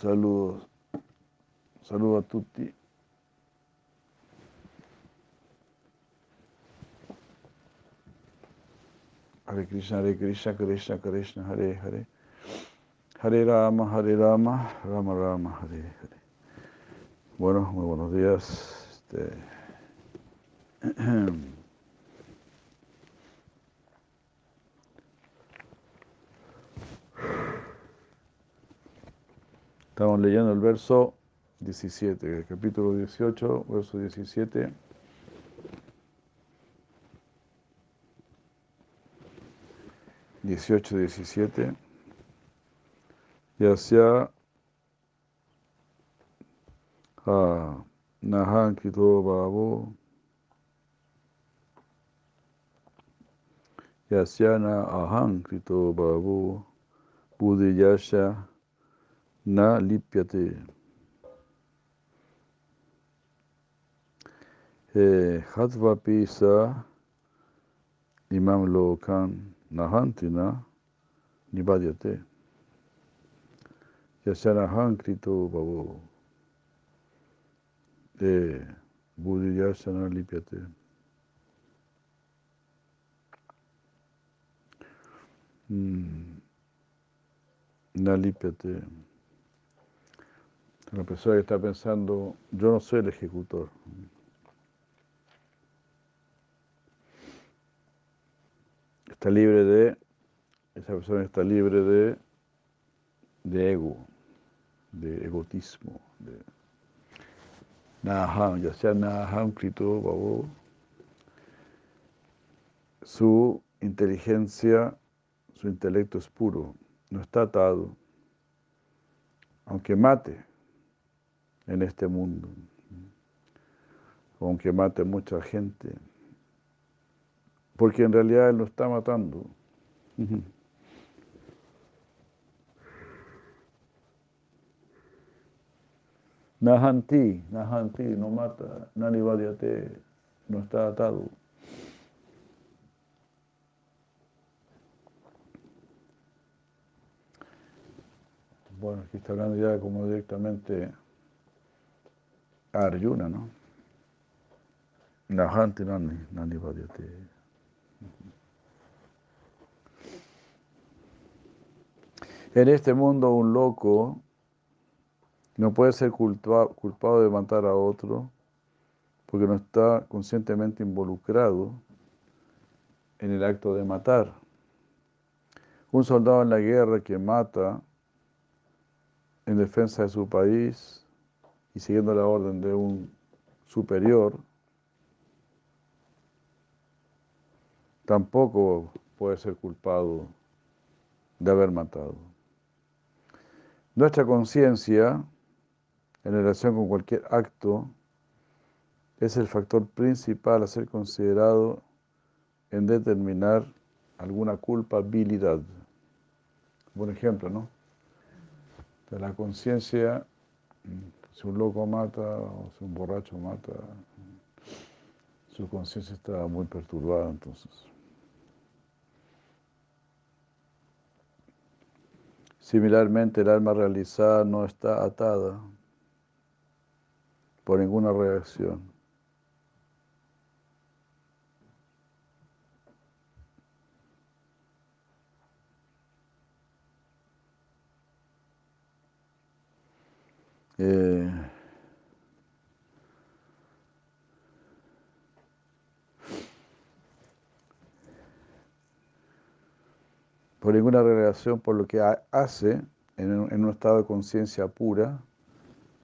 Saludos. Saludos a tutti. Hare Krishna, Hare Krishna, Krishna Krishna, Hare Hare. Hare Rama, Hare Rama, Rama Rama, Hare Hare. Bueno, muy buenos días. Este, Estamos leyendo el verso 17, el capítulo 18, verso 17. Dieciocho, diecisiete. Yasya ah, Nahan Kito Babo Yasyana Ahan Krito Babo Buddhiyasha Na Lipyate Hatvapi Sa Imam Lokan Nahantina Nibadyate Yasyana Ahan Krito Babo de Buddhiyasana Lipyate. Nalipyate. La persona que está pensando, yo no soy el ejecutor. Está libre de, esa persona está libre de, de ego, de egotismo, de, Naham, ya sea Naham, Krito, Babo, su inteligencia, su intelecto es puro, no está atado, aunque mate en este mundo, aunque mate mucha gente, porque en realidad él no está matando. Nahanti, Nahanti, no mata, Nani Vadiate, no está atado. Bueno, aquí está hablando ya como directamente a Arjuna, ¿no? Nahanti, Nani, Nani. En este mundo un loco no puede ser culpado de matar a otro porque no está conscientemente involucrado en el acto de matar. Un soldado en la guerra que mata en defensa de su país y siguiendo la orden de un superior, tampoco puede ser culpado de haber matado. Nuestra conciencia en relación con cualquier acto es el factor principal a ser considerado en determinar alguna culpabilidad. Buen ejemplo, ¿no? De la conciencia, si un loco mata o si un borracho mata, su conciencia está muy perturbada entonces. Similarmente, el alma realizada no está atada por ninguna reacción. Eh, por ninguna relación por lo que hace en un, en un estado de conciencia pura,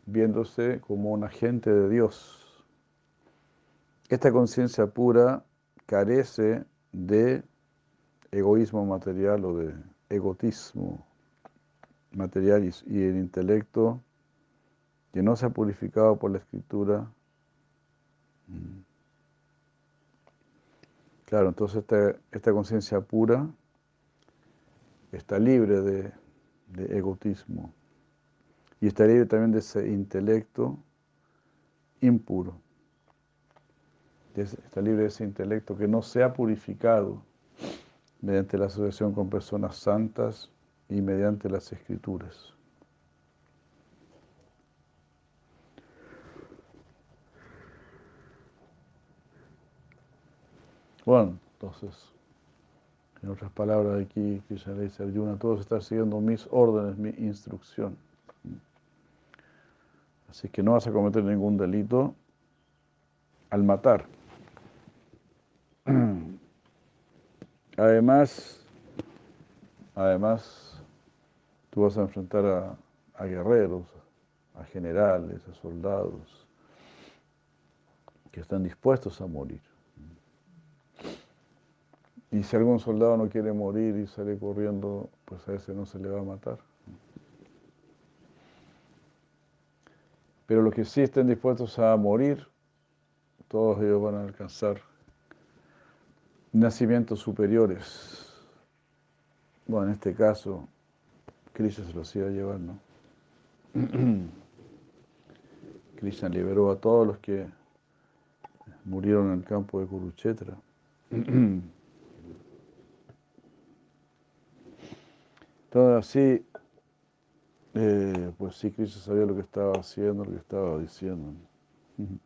viéndose como un agente de Dios. Esta conciencia pura carece de egoísmo material o de egotismo material y, el intelecto que no se ha purificado por la escritura. Claro, entonces esta, esta conciencia pura está libre de, de egotismo y está libre también de ese intelecto impuro. Está libre de ese intelecto que no se ha purificado mediante la asociación con personas santas y mediante las escrituras. Bueno, entonces, en otras palabras aquí, Krishna le dice Arjuna, todos están siguiendo mis órdenes, mi instrucción. Así que no vas a cometer ningún delito al matar. Además, además, tú vas a enfrentar a, a guerreros, a generales, a soldados que están dispuestos a morir. Y si algún soldado no quiere morir y sale corriendo, pues a ese no se le va a matar. Pero los que sí estén dispuestos a morir, todos ellos van a alcanzar nacimientos superiores. Bueno, en este caso, Krishna se los iba a llevar, ¿no? Krishna liberó a todos los que murieron en el campo de Kurukshetra. Entonces así, eh, pues sí, Krishna sabía lo que estaba haciendo, lo que estaba diciendo. Y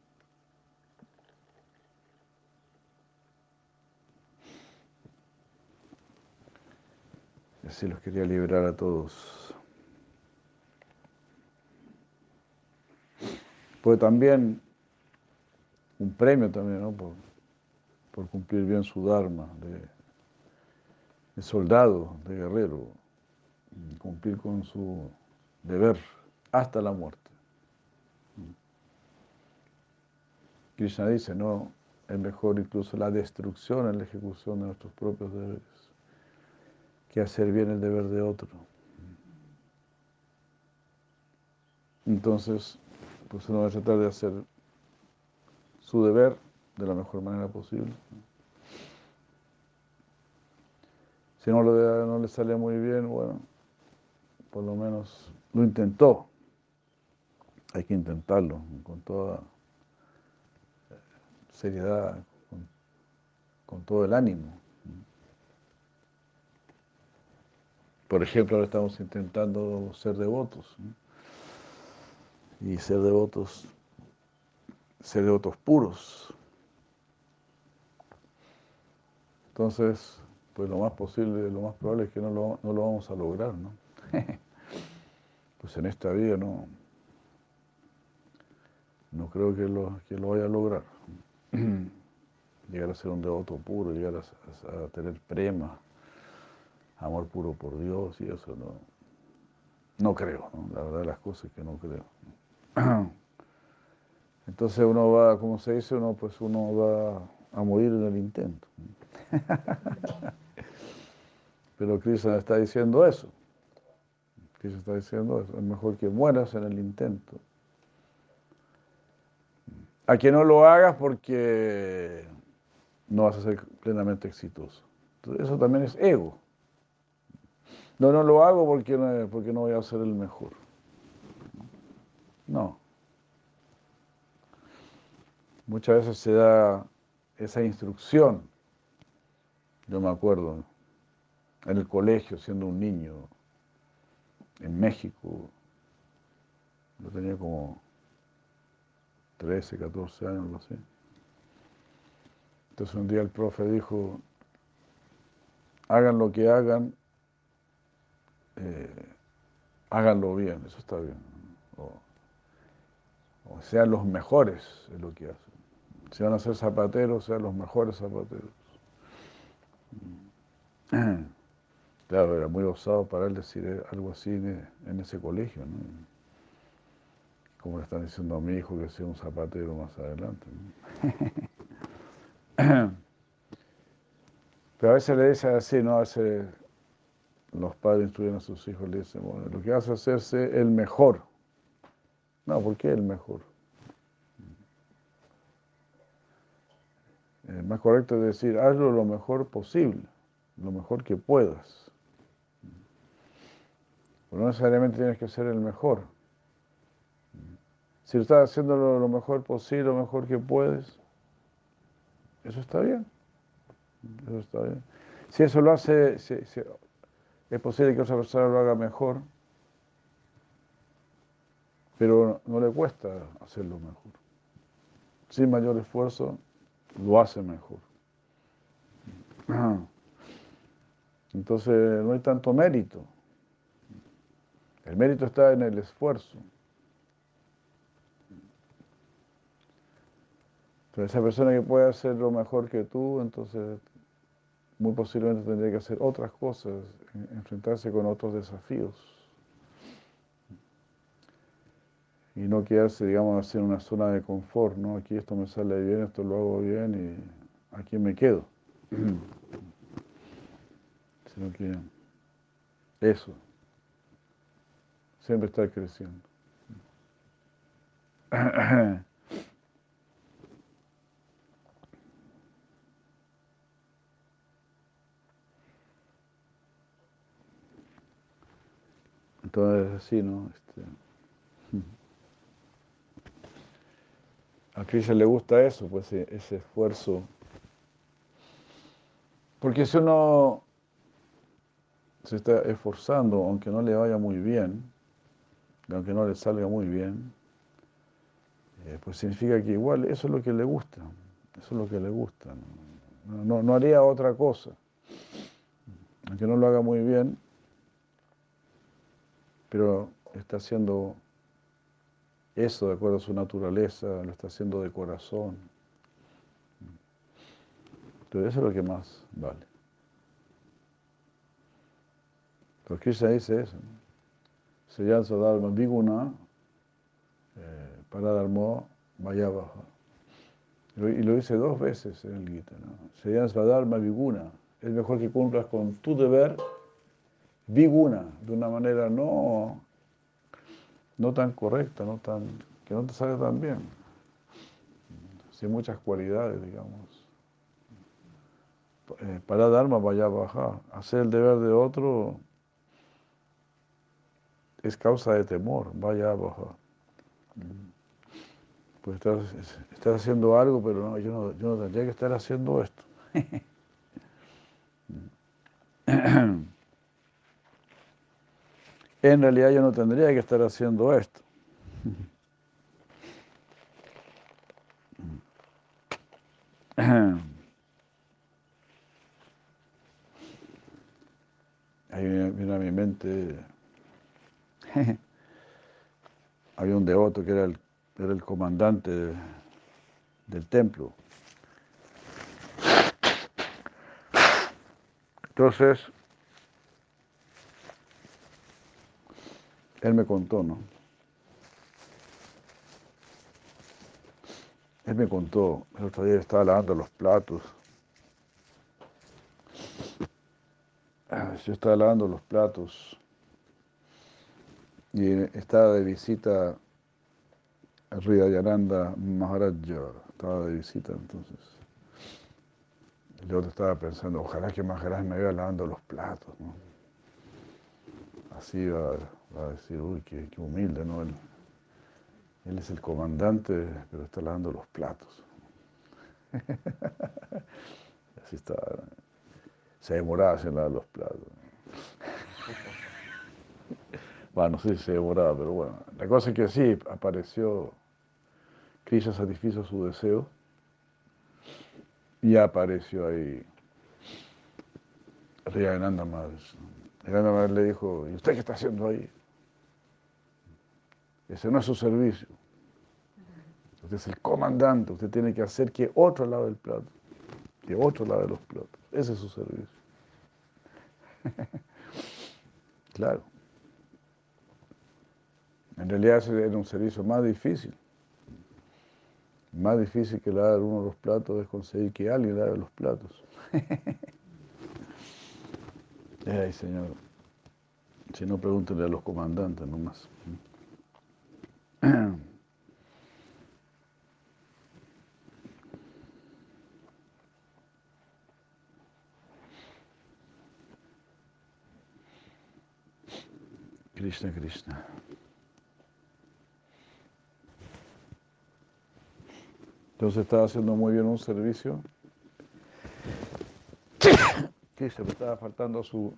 así los quería liberar a todos. Pues también un premio también, ¿no? Por, por cumplir bien su dharma de soldado, de guerrero, cumplir con su deber hasta la muerte. Krishna dice, no, es mejor incluso la destrucción en la ejecución de nuestros propios deberes que hacer bien el deber de otro. Entonces, pues uno va a tratar de hacer su deber de la mejor manera posible. Si no, lo no le sale muy bien, bueno, por lo menos lo intentó. Hay que intentarlo con toda eh, seriedad, con, todo el ánimo. Por ejemplo, ahora estamos intentando ser devotos. Y ser devotos, ser devotos puros. Entonces, pues lo más posible, lo más probable es que no lo, no lo vamos a lograr, ¿no? pues en esta vida no, no creo que lo, que lo vaya a lograr. llegar a ser un devoto puro, llegar a, tener prema, amor puro por Dios y eso no, no creo, la verdad las cosas que no creo. Entonces uno va, como se dice, uno pues uno va a morir en el intento. Pero Cristo está diciendo eso. Cristo está diciendo. Es mejor que mueras en el intento. A que no lo hagas porque no vas a ser plenamente exitoso. Eso también es ego. No, no lo hago porque porque no voy a ser el mejor. No. Muchas veces se da esa instrucción. Yo me acuerdo, en el colegio, siendo un niño, en México, yo tenía como 13, 14 años, algo así. Entonces un día el profe dijo, hagan lo que hagan, eh, háganlo bien, eso está bien. O, o, sean los mejores en lo que hacen. Si van a ser zapateros, sean los mejores zapateros. Claro, era muy osado para él decir algo así en ese colegio, ¿no? Como le están diciendo a mi hijo que sea un zapatero más adelante. Pero a veces le dicen así, ¿no? A veces los padres instruyen a sus hijos, le dicen, bueno, lo que vas a hacerse el mejor. No, ¿por qué el mejor? Es más correcto es decir, hazlo lo mejor posible, lo mejor que puedas no necesariamente tienes que ser el mejor. Si estás haciendo lo, mejor posible, lo mejor que puedes, eso está bien. Eso está bien. Si eso lo hace, es posible que otra persona lo haga mejor, pero no, le cuesta hacerlo mejor. Sin mayor esfuerzo, lo hace mejor. Entonces no hay tanto mérito. El mérito está en el esfuerzo. Pero esa persona que puede hacerlo mejor que tú, entonces muy posiblemente tendría que hacer otras cosas, enfrentarse con otros desafíos. Y no quedarse, digamos, así en una zona de confort, ¿no? Aquí esto me sale bien, esto lo hago bien y aquí me quedo. Sino que eso, siempre está creciendo. Entonces, así, ¿no? Este, a Krishna le gusta eso, pues e, ese esfuerzo. Porque si uno se está esforzando, aunque no le vaya muy bien, aunque no le salga muy bien, eh, pues significa que igual eso es lo que le gusta, eso es lo que le gusta. no, no haría otra cosa. Aunque no lo haga muy bien, pero está haciendo eso de acuerdo a su naturaleza, lo está haciendo de corazón. Entonces eso es lo que más vale. Porque Krishna dice eso. Llama Dharma Viguna, eh, para Dharma Mayavaha. Y lo dice dos veces en el Gita. ¿no? Se llama Dharma Viguna. Es mejor que cumplas con tu deber viguna, de una manera no, no tan correcta, no tan, que no te salga tan bien. Sin muchas cualidades, digamos. Eh, para Dharma vaya a bajar. Hacer el deber de otro es causa de temor, vaya a bajar. Pues estás, estás, haciendo algo, pero no yo, no, yo no tendría que estar haciendo esto. en realidad yo no tendría que estar haciendo esto. Ahí viene a mi mente, había un devoto que era el, era el comandante del templo. Entonces, Él me contó, ¿no? Él me contó, el otro día estaba lavando los platos. Ah, yo estaba lavando los platos y estaba de visita Ridayananda Maharaja, estaba de visita entonces. El otro estaba pensando, ojalá que Maharaj me vea lavando los platos, ¿no? Así va va a decir, uy, qué, humilde, ¿no? Él, es el comandante, pero está lavando los platos. Así está. Se demoraba en lavar los platos. Bueno, no sé si se demoraba, pero bueno. La cosa es que sí, apareció, Krishna satisfizo su deseo y apareció ahí Riyananda Madres. Riyananda Madres le dijo, ¿y usted qué está haciendo ahí? Ese no es su servicio. Usted es el comandante, usted tiene que hacer que otro lado del plato, que otro lado de los platos. Ese es su servicio. claro. En realidad era un servicio más difícil. Más difícil que lavar uno de los platos es conseguir que alguien lave los platos. Ay, Señor. Si no, pregúntenle a los comandantes nomás. Krishna, Krishna. Entonces estaba haciendo muy bien un servicio que se le estaba faltando a su,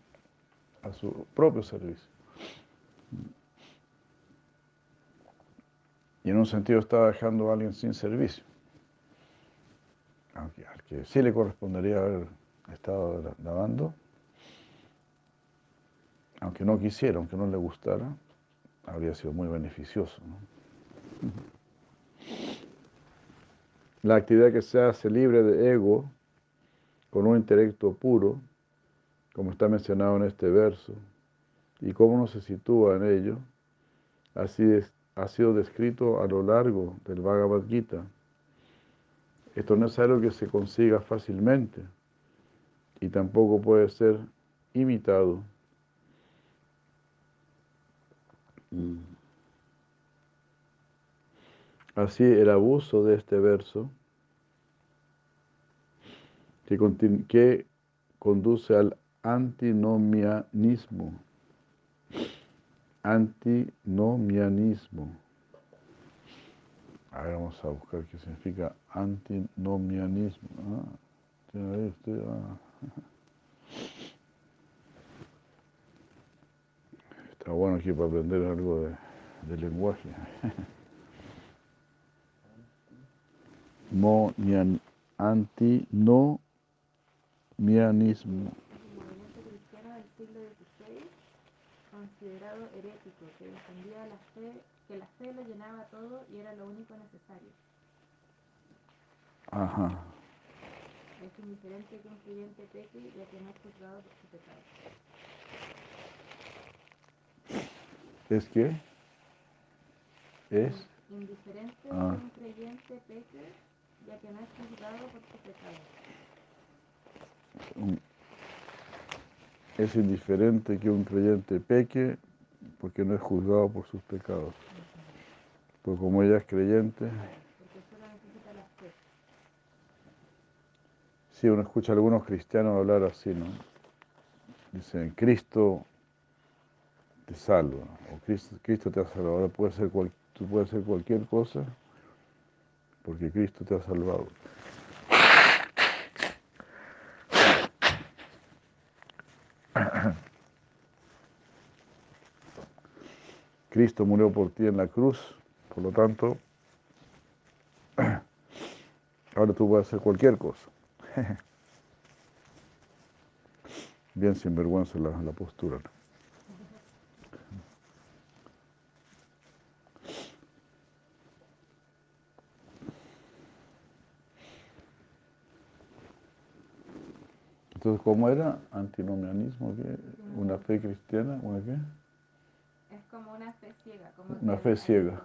a su propio servicio. Y en un sentido estaba dejando a alguien sin servicio. Al que sí le correspondería haber estaba lavando, aunque no quisiera, aunque no le gustara, habría sido muy beneficioso. La actividad que se hace libre de ego, con un intelecto puro, como está mencionado en este verso, y cómo uno se sitúa en ello, así ha sido descrito a lo largo del Bhagavad Gita. Esto no es algo que se consiga fácilmente y tampoco puede ser imitado. Mm. Así el abuso de este verso que, que conduce al antinomianismo. Antinomianismo. A ver, vamos a buscar qué significa antinomianismo. Ah, ¿tiene usted? Ah. Está bueno aquí para aprender algo de, de lenguaje. Movimiento cristiano del siglo XVI, considerado herético, que defendía la fe, que la fe lo llenaba todo y era lo único necesario. Ajá. Es indiferente que un creyente peque ya que no es juzgado por su pecado. ¿Es qué? Es. Indiferente Ah. que un creyente peque ya que no es juzgado por su pecado. Es indiferente que un creyente peque porque no es juzgado por sus pecados. Pues como ella es creyente, sí, uno escucha a algunos cristianos hablar así, ¿no? Dicen, Cristo te salva, o Cristo, te ha salvado. Ahora puede ser cual- tú puedes hacer cualquier cosa porque Cristo te ha salvado. Cristo murió por ti en la cruz, por lo tanto, ahora tú puedes hacer cualquier cosa. Bien sinvergüenza la, la postura. ¿no? Entonces, ¿cómo era? Antinomianismo, ¿qué? ¿Una fe cristiana? ¿Una qué? Es como una fe ciega. Como Una fe el- ciega.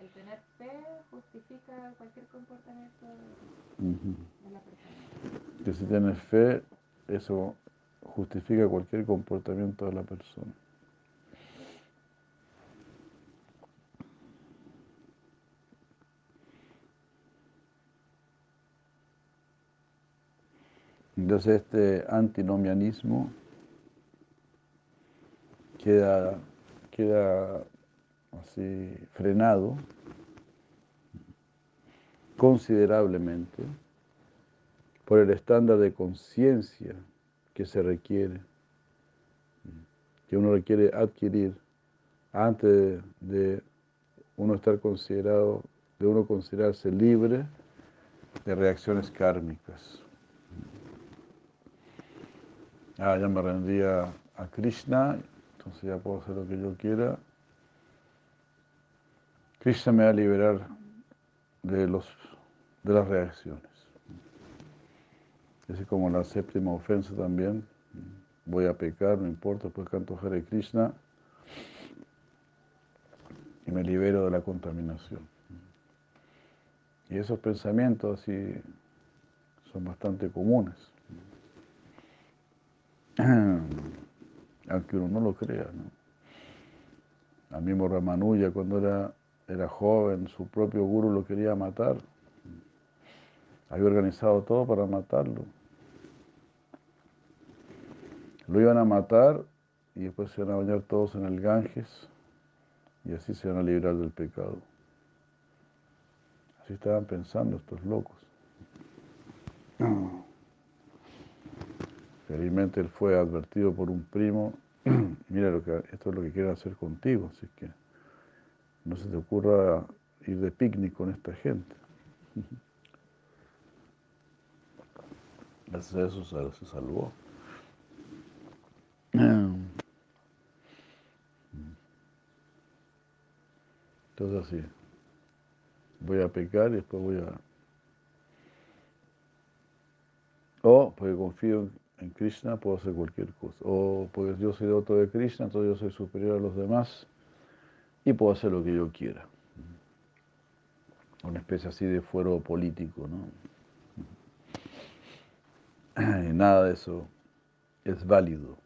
El, el tener fe justifica cualquier comportamiento de la persona. Que si tienes fe, eso justifica cualquier comportamiento de la persona. Entonces este antinomianismo queda, queda así frenado considerablemente por el estándar de conciencia que se requiere, que uno requiere adquirir antes de uno estar considerado, de uno considerarse libre de reacciones kármicas. Ah, ya me rendí a, Krishna, entonces ya puedo hacer lo que yo quiera. Krishna me va a liberar de, los, de las reacciones. Así como la séptima ofensa también. Voy a pecar, no importa, después canto Hare Krishna y me libero de la contaminación. Y esos pensamientos así son bastante comunes. Aunque uno no lo crea. Al mismo Ramanuja cuando era, era joven, su propio guru lo quería matar. Había organizado todo para matarlo. Lo iban a matar y después se iban a bañar todos en el Ganges y así se van a librar del pecado. Así estaban pensando estos locos. Felizmente él fue advertido por un primo, mira lo que esto es lo que quieren hacer contigo, así que no se te ocurra ir de picnic con esta gente. Gracias a eso se salvó. Entonces así, voy a pecar y después voy a... O porque confío en Krishna puedo hacer cualquier cosa. O porque yo soy otro de Krishna, entonces yo soy superior a los demás y puedo hacer lo que yo quiera. Una especie así de fuero político, ¿no? Y nada de eso es válido.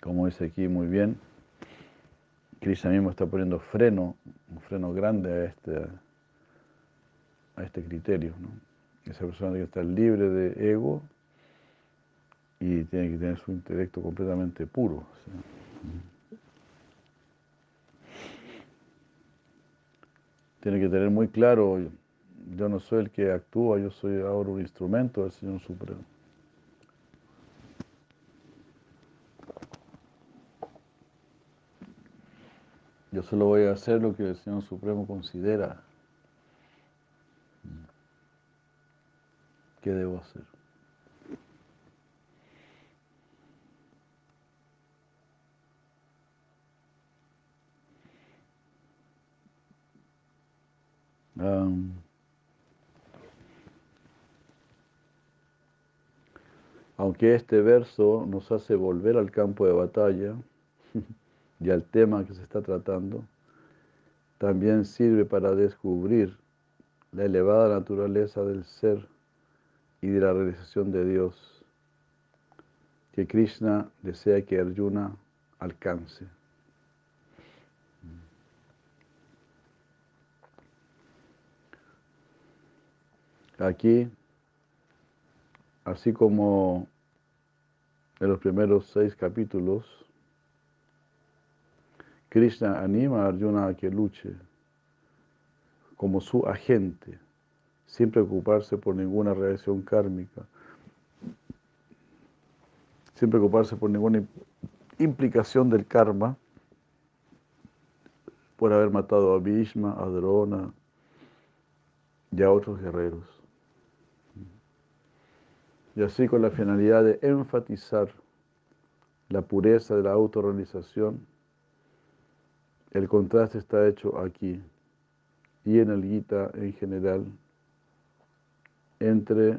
Como dice aquí muy bien, Krishna mismo está poniendo freno, un freno grande a este, a este criterio. ¿no? Esa persona tiene que estar libre de ego y tiene que tener su intelecto completamente puro. Tiene que tener muy claro, yo no soy el que actúa, yo soy ahora un instrumento del Señor Supremo. Yo solo voy a hacer lo que el Señor Supremo considera que debo hacer. aunque este verso nos hace volver al campo de batalla, y al tema que se está tratando, también sirve para descubrir la elevada naturaleza del ser y de la realización de Dios que Krishna desea que Arjuna alcance. Aquí, así como en los primeros seis capítulos, Krishna anima a Arjuna a que luche como su agente, sin preocuparse por ninguna reacción kármica, sin preocuparse por ninguna implicación del karma, por haber matado a Bhishma, a Drona y a otros guerreros. Y así con la finalidad de enfatizar la pureza de la autorrealización, el contraste está hecho aquí y en el Gita en general entre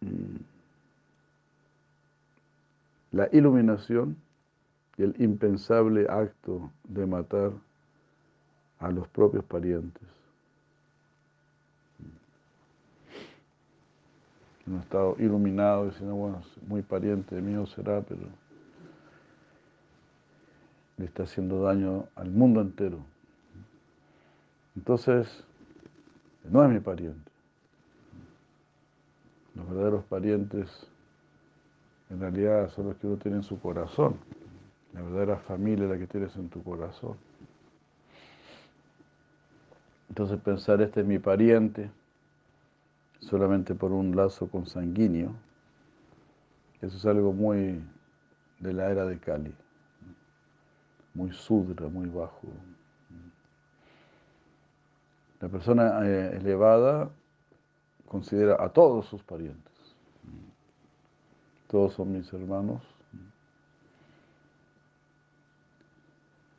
mm, la iluminación y el impensable acto de matar a los propios parientes. Un estado iluminado diciendo, bueno, muy pariente mío será, pero le está haciendo daño al mundo entero. Entonces, no es mi pariente. Los verdaderos parientes en realidad son los que uno tiene en su corazón. La verdadera familia es la que tienes en tu corazón. Entonces pensar este es mi pariente solamente por un lazo consanguíneo, eso es algo muy de la era de Cali muy sudra, muy bajo. La persona eh, elevada considera a todos sus parientes. Todos son mis hermanos.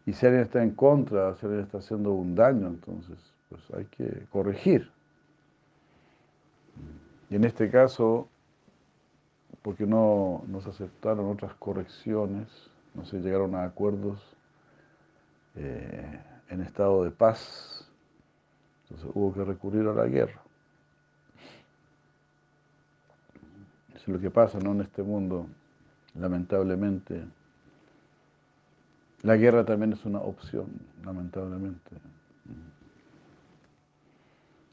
Y si alguien está en contra, si alguien está haciendo un daño, entonces pues hay que corregir. Y en este caso, porque no, no se aceptaron otras correcciones, no se llegaron a acuerdos eh, en estado de paz. Entonces hubo que recurrir a la guerra. Eso es lo que pasa ¿no? en este mundo, lamentablemente. La guerra también es una opción, lamentablemente.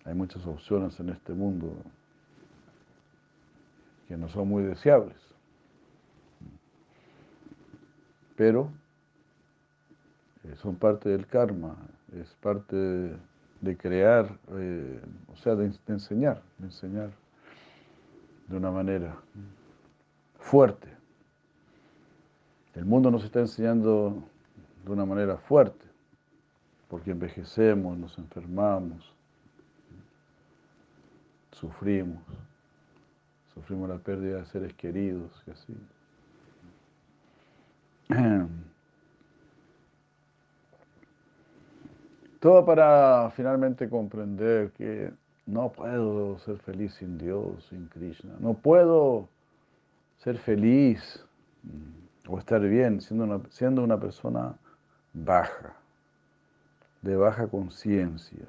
Hay muchas opciones en este mundo que no son muy deseables. Pero eh, son parte del karma, es parte de, crear, eh, o sea, de, enseñar, de enseñar de una manera fuerte. El mundo nos está enseñando de una manera fuerte, porque envejecemos, nos enfermamos, sufrimos. Sufrimos la pérdida de seres queridos y así. Todo para finalmente comprender que no puedo ser feliz sin Dios, sin Krishna. No puedo ser feliz mm, o estar bien siendo una, siendo una persona baja, de baja conciencia.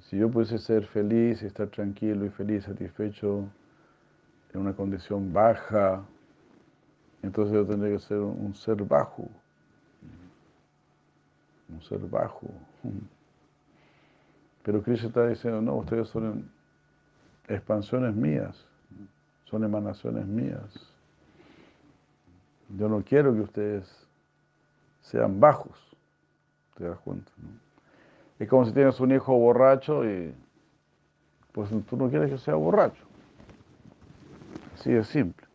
Si yo pudiese ser feliz estar tranquilo y feliz, satisfecho en una condición baja, entonces yo tendría que ser un ser bajo un ser bajo. Pero Krishna está diciendo, no, ustedes son expansiones mías, son emanaciones mías. Yo no quiero que ustedes sean bajos, te das cuenta. Es como si tienes un hijo borracho y pues tú no quieres que sea borracho. Así de simple.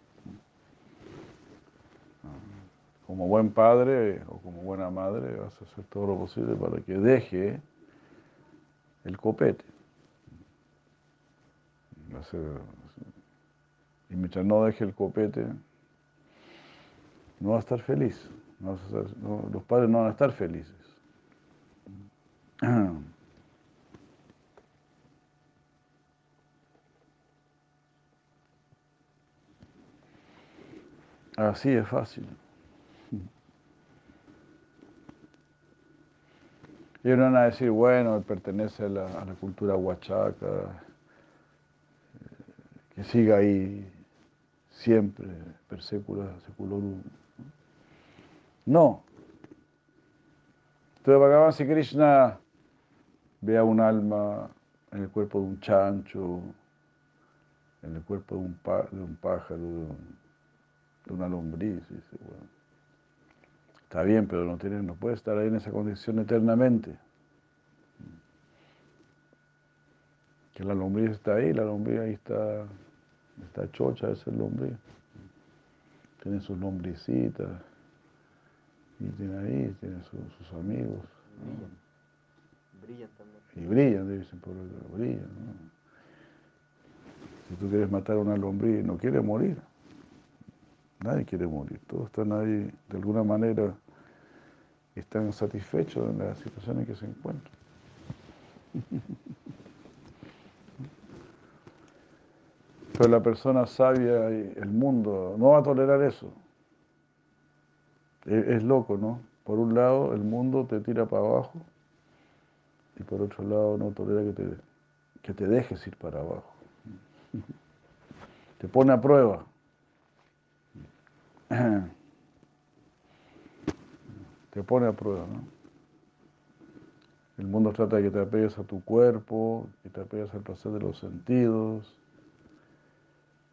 Como buen padre o como buena madre vas a hacer todo lo posible para que deje el copete. Y mientras no deje el copete, no va a estar feliz. los padres no van a estar felices. Así es fácil. Y uno van a decir, bueno, pertenece a la, cultura huachaca, eh, que siga ahí siempre, per secula seculorum. No. Entonces Bhagavan si Krishna ve a un alma en el cuerpo de un chancho, en el cuerpo de un, de un pájaro, de, una lombriz, dice, bueno, Está bien, pero no, tiene, no puede estar ahí en esa condición eternamente. Que la lombriz está ahí, la lombriz ahí está, está chocha, esa es lombriz. Tiene sus lombricitas, y tiene ahí, tiene sus amigos. Brillan. también. Y brillan, dicen por brillan. Si tú quieres matar a una lombriz, no quiere morir. Nadie quiere morir, todos están ahí de alguna manera, están satisfechos en la situación en que se encuentran. Pero la persona sabia el mundo no va a tolerar eso. Es, loco, ¿no? Por un lado, el mundo te tira para abajo y por otro lado no tolera que te, que te dejes ir para abajo. Te pone a prueba. Te pone a prueba, ¿no? El mundo trata de que te apegues a tu cuerpo, que te apegues al placer de los sentidos,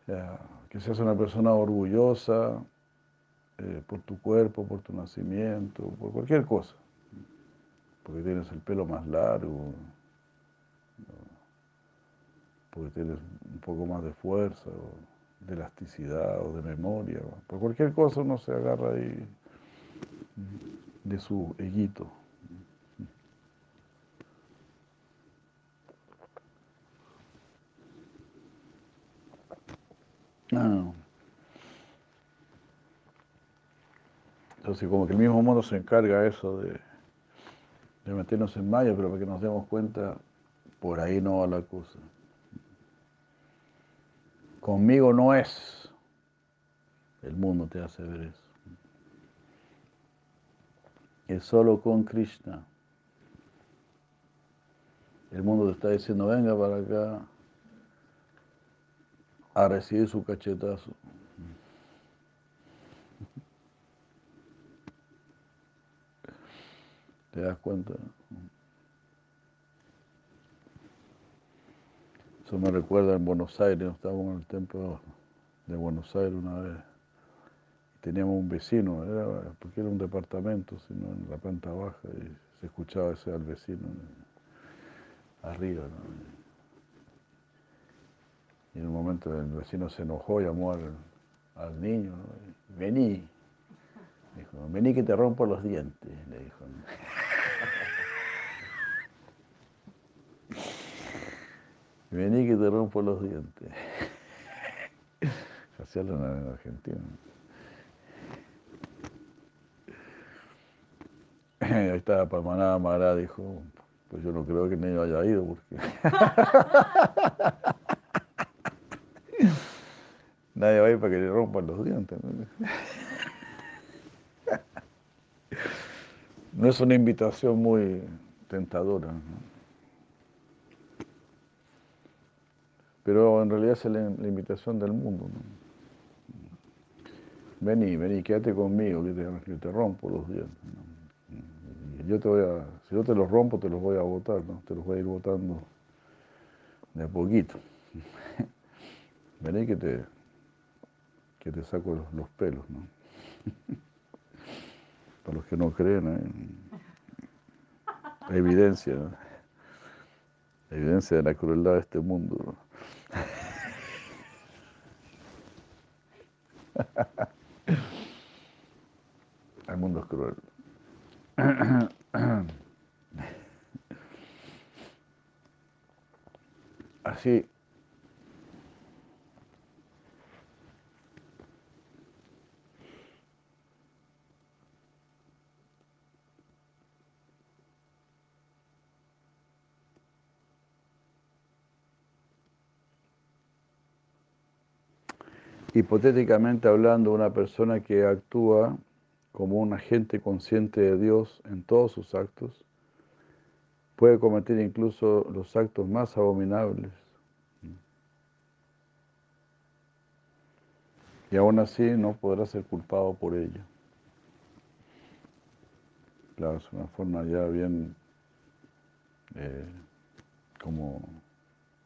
que seas una persona orgullosa eh, por tu cuerpo, por tu nacimiento, por cualquier cosa. Porque tienes el pelo más largo, porque tienes un poco más de fuerza, de elasticidad, o de memoria. Por cualquier cosa uno se agarra ahí de su eguito. Ah. Entonces, como que el mismo mundo se encarga eso de, de meternos en malla, pero para que nos demos cuenta, por ahí no va la cosa. Conmigo no es. El mundo te hace ver eso. Solo con Krishna. El mundo te está diciendo, venga para acá a recibir su cachetazo. ¿Te das cuenta? Eso me recuerda en Buenos Aires, estábamos en el templo de Buenos Aires una vez. Teníamos un vecino, era, porque era un departamento, sino en la planta baja, y se escuchaba ese al vecino arriba. Y en un momento el vecino se enojó, llamó al, al niño, vení. Dijo, vení que te rompo los dientes, le dijo. Vení que te rompo los dientes. Hablan en Argentina. Ahí estaba Parmaná Mará, dijo, pues yo no creo que nadie haya ido porque nadie va a ir para que le rompan los dientes. No es una invitación muy tentadora. Pero en realidad es la, invitación del mundo. Vení, vení, quédate conmigo, que te, rompo los dientes. Yo te voy a, si yo te los rompo, te los voy a botar, ¿no? te los voy a ir botando de a poquito. Vení que te, que te saco los, pelos. ¿no? Para los que no creen, hay evidencia, evidencia de la crueldad de este mundo. El mundo es cruel. Así. Hipotéticamente hablando, una persona que actúa como un agente consciente de Dios en todos sus actos, puede cometer incluso los actos más abominables. Y aún así no podrá ser culpado por ello. Claro, es una forma ya bien eh, como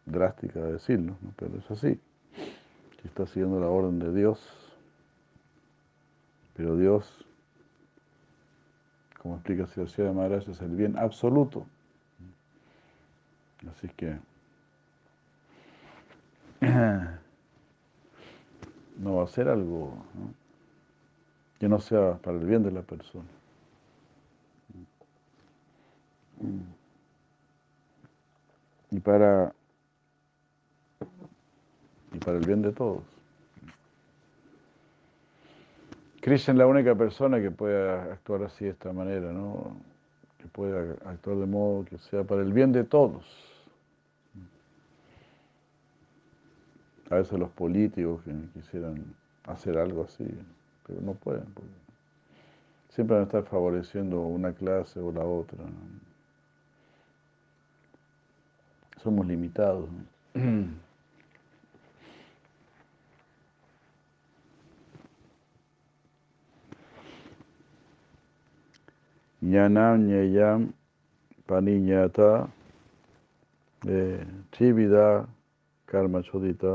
drástica de decirlo, pero es así. Si está siguiendo la orden de Dios, pero Dios como explica de Maharaj, es el bien absoluto. Así que no va a ser algo que no sea para el bien de la persona. Y para, y para el bien de todos. Krishna es la única persona que puede actuar así de esta manera, ¿no? Que puede actuar de modo que sea para el bien de todos. A veces los políticos que quisieran hacer algo así, pero no pueden, porque siempre van a estar favoreciendo una clase o la otra. Somos limitados. Ñanam ñeyam paniñata trivida karma chodita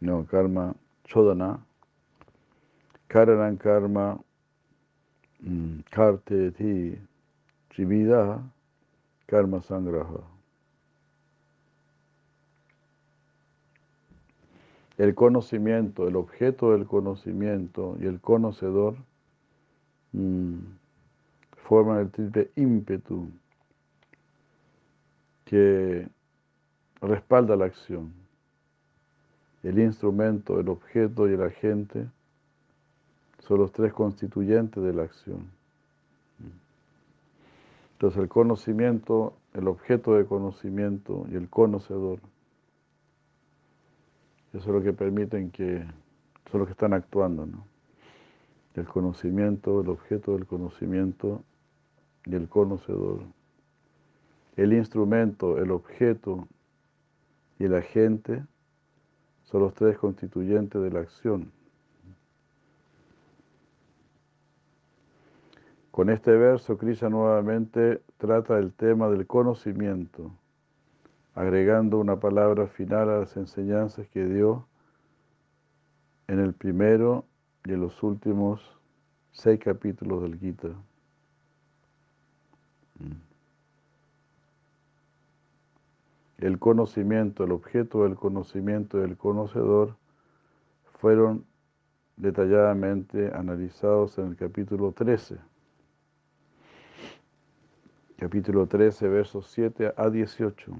no karma chodana karanam karma mm, karte ti karma sangraha el conocimiento, el objeto del conocimiento y el conocedor. Forman el triple ímpetu que respalda la acción. El instrumento, el objeto y el agente son los tres constituyentes de la acción. Entonces el conocimiento, el objeto de conocimiento y el conocedor, eso es lo que permiten que, son los que están actuando, ¿no? El conocimiento, el objeto del conocimiento y el conocedor. El instrumento, el objeto y el agente son los tres constituyentes de la acción. Con este verso, Krishna nuevamente trata el tema del conocimiento, agregando una palabra final a las enseñanzas que dio en el primero en los últimos seis capítulos del Gita. Mm. El conocimiento, el objeto del conocimiento y el conocedor fueron detalladamente analizados en el capítulo 13. capítulo 13, versos 7 a 18.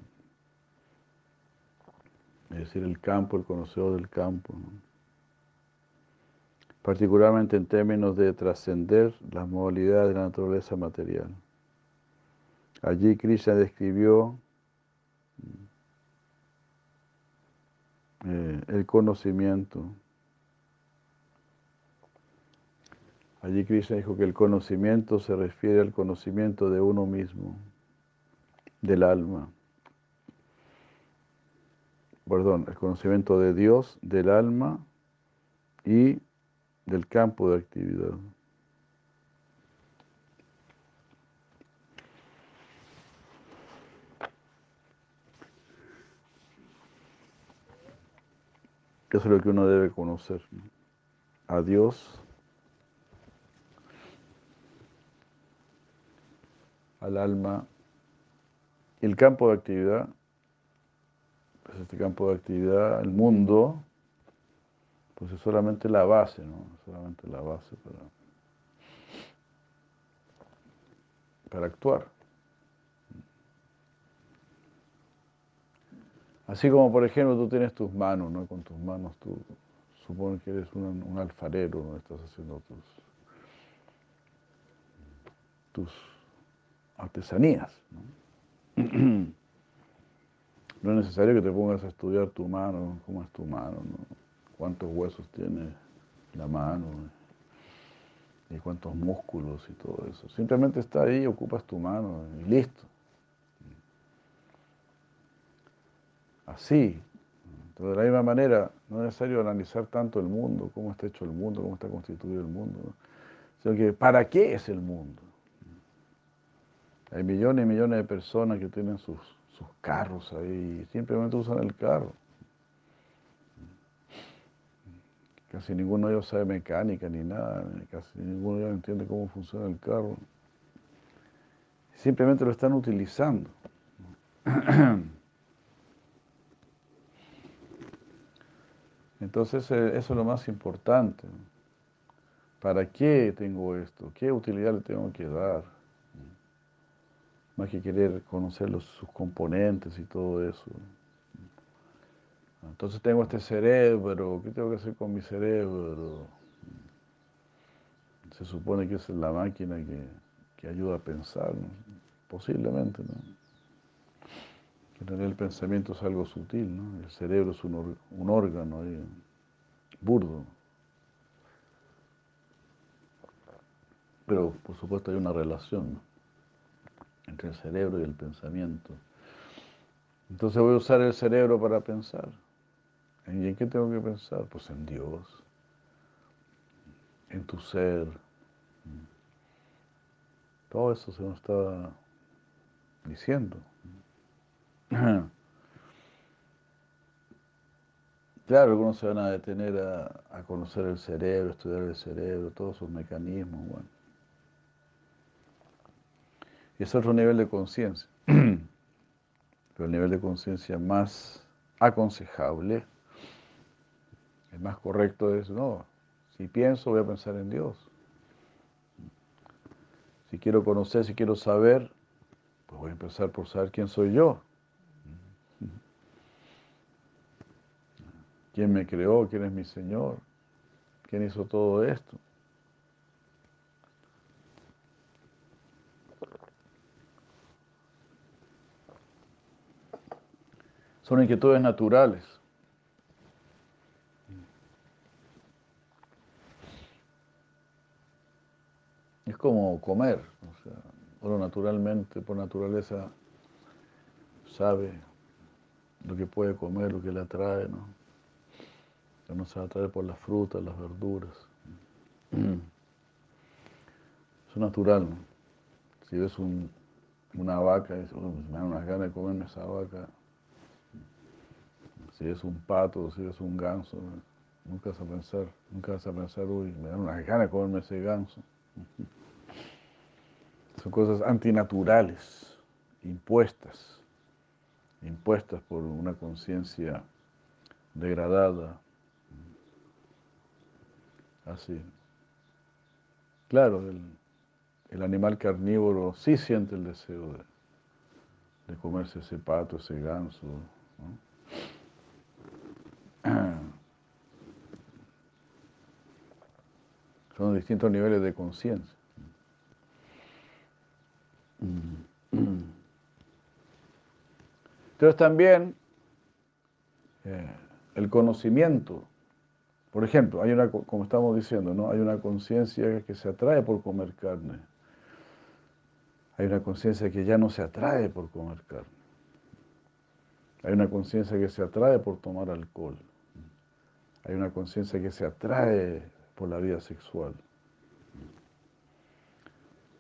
Es decir, el campo, el conocedor del campo. Particularmente en términos de trascender las modalidades de la naturaleza material. Allí Krishna describió eh, el conocimiento. Allí Krishna dijo que el conocimiento se refiere al conocimiento de uno mismo, del alma. Perdón, el conocimiento de Dios, del alma y del campo de actividad. Eso es lo que uno debe conocer. A Dios, al alma. El campo de actividad, pues este campo de actividad, el mundo, pues es solamente la base, ¿no? Solamente la base para, para actuar. Así como, por ejemplo, tú tienes tus manos, ¿no? Con tus manos tú supones que eres un, alfarero, ¿no? Estás haciendo tus, tus artesanías, ¿no? no es necesario que te pongas a estudiar tu mano, cómo es tu mano, ¿no? Cuántos huesos tiene la mano y cuántos músculos y todo eso. Simplemente está ahí, ocupas tu mano y listo. así. de la misma manera, no es necesario analizar tanto el mundo, cómo está hecho el mundo, cómo está constituido el mundo, sino que ¿para qué es el mundo? Hay millones y millones de personas que tienen sus, sus carros ahí y simplemente usan el carro. Casi ninguno de ellos sabe mecánica ni nada, casi ninguno de ellos entiende cómo funciona el carro. Simplemente lo están utilizando. Entonces eh, eso es lo más importante. ¿Para qué tengo esto? ¿Qué utilidad le tengo que dar? Más que querer conocer los, sus componentes y todo eso. Entonces tengo este cerebro, ¿qué tengo que hacer con mi cerebro? Se supone que es la máquina que, ayuda a pensar, posiblemente, ¿no? el pensamiento es algo sutil, ¿no? El cerebro es un, órgano burdo. Pero por supuesto hay una relación entre el cerebro y el pensamiento. Entonces voy a usar el cerebro para pensar. ¿Y en qué tengo que pensar? Pues en Dios, en tu ser. Todo eso se nos está diciendo. Claro, algunos se van a detener a, conocer el cerebro, estudiar el cerebro, todos sus mecanismos, bueno. Y es otro nivel de conciencia. Pero el nivel de conciencia más aconsejable, el más correcto es, no, si pienso voy a pensar en Dios. Si quiero conocer, si quiero saber, pues voy a empezar por saber quién soy yo. ¿Quién me creó? ¿Quién es mi Señor? ¿Quién hizo todo esto? Son inquietudes naturales. Como comer. O sea, uno naturalmente, por naturaleza, sabe lo que puede comer, lo que le atrae, ¿no? no se va a traer por las frutas, las verduras. Mm. es natural, ¿no? Si ves una vaca, dices, me dan unas ganas de comerme esa vaca. Si ves un pato, si ves un ganso, nunca vas a pensar, nunca vas a pensar, uy, me dan unas ganas de comerme ese ganso. Son cosas antinaturales, impuestas, impuestas por una conciencia degradada, Así. Claro, el animal carnívoro sí siente el deseo de, comerse ese pato, ese ganso. Son distintos niveles de conciencia. Entonces también eh, el conocimiento, por ejemplo, hay una, como estamos diciendo, ¿no? hay una conciencia que se atrae por comer carne. Hay una conciencia que ya no se atrae por comer carne. Hay una conciencia que se atrae por tomar alcohol. Hay una conciencia que se atrae por la vida sexual.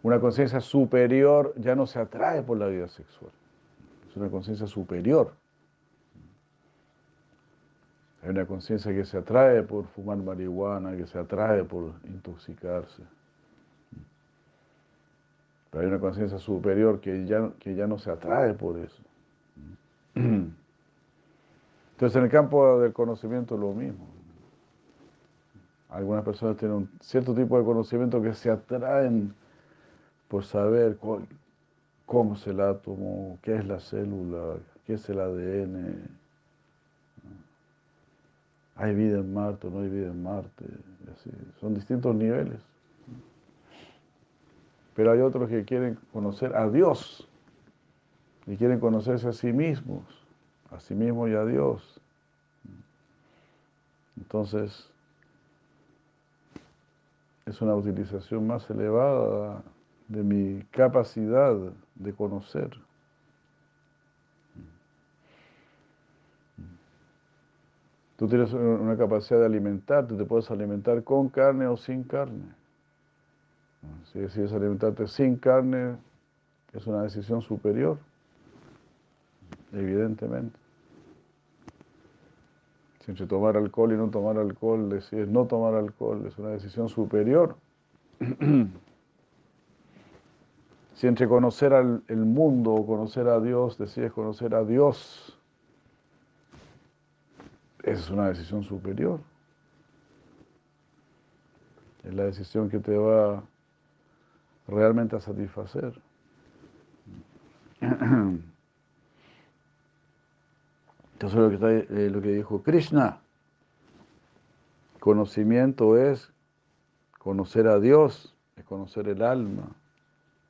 Una conciencia superior ya no se atrae por la vida sexual. Es una conciencia superior. Hay una conciencia que se atrae por fumar marihuana, que se atrae por intoxicarse. Pero hay una conciencia superior que ya, que ya no se atrae por eso. Entonces en el campo del conocimiento es lo mismo. Algunas personas tienen un cierto tipo de conocimiento que se atraen por saber cómo es el átomo, qué es la célula, qué es el ADN. Hay vida en Marte o no hay vida en Marte. Son distintos niveles. Pero hay otros que quieren conocer a Dios y quieren conocerse a sí mismos, a sí mismos y a Dios. Entonces, es una utilización más elevada de mi capacidad de conocer. Tú tienes una capacidad de alimentarte, te puedes alimentar con carne o sin carne. Si decides alimentarte sin carne, es una decisión superior, evidentemente. Si entre tomar alcohol y no tomar alcohol decides no tomar alcohol, es una decisión superior. Si entre conocer al el mundo o conocer a Dios, decides conocer a Dios, esa es una decisión superior. Es la decisión que te va realmente a satisfacer. Entonces lo que, eh, lo que dijo Krishna, conocimiento es conocer a Dios, es conocer el alma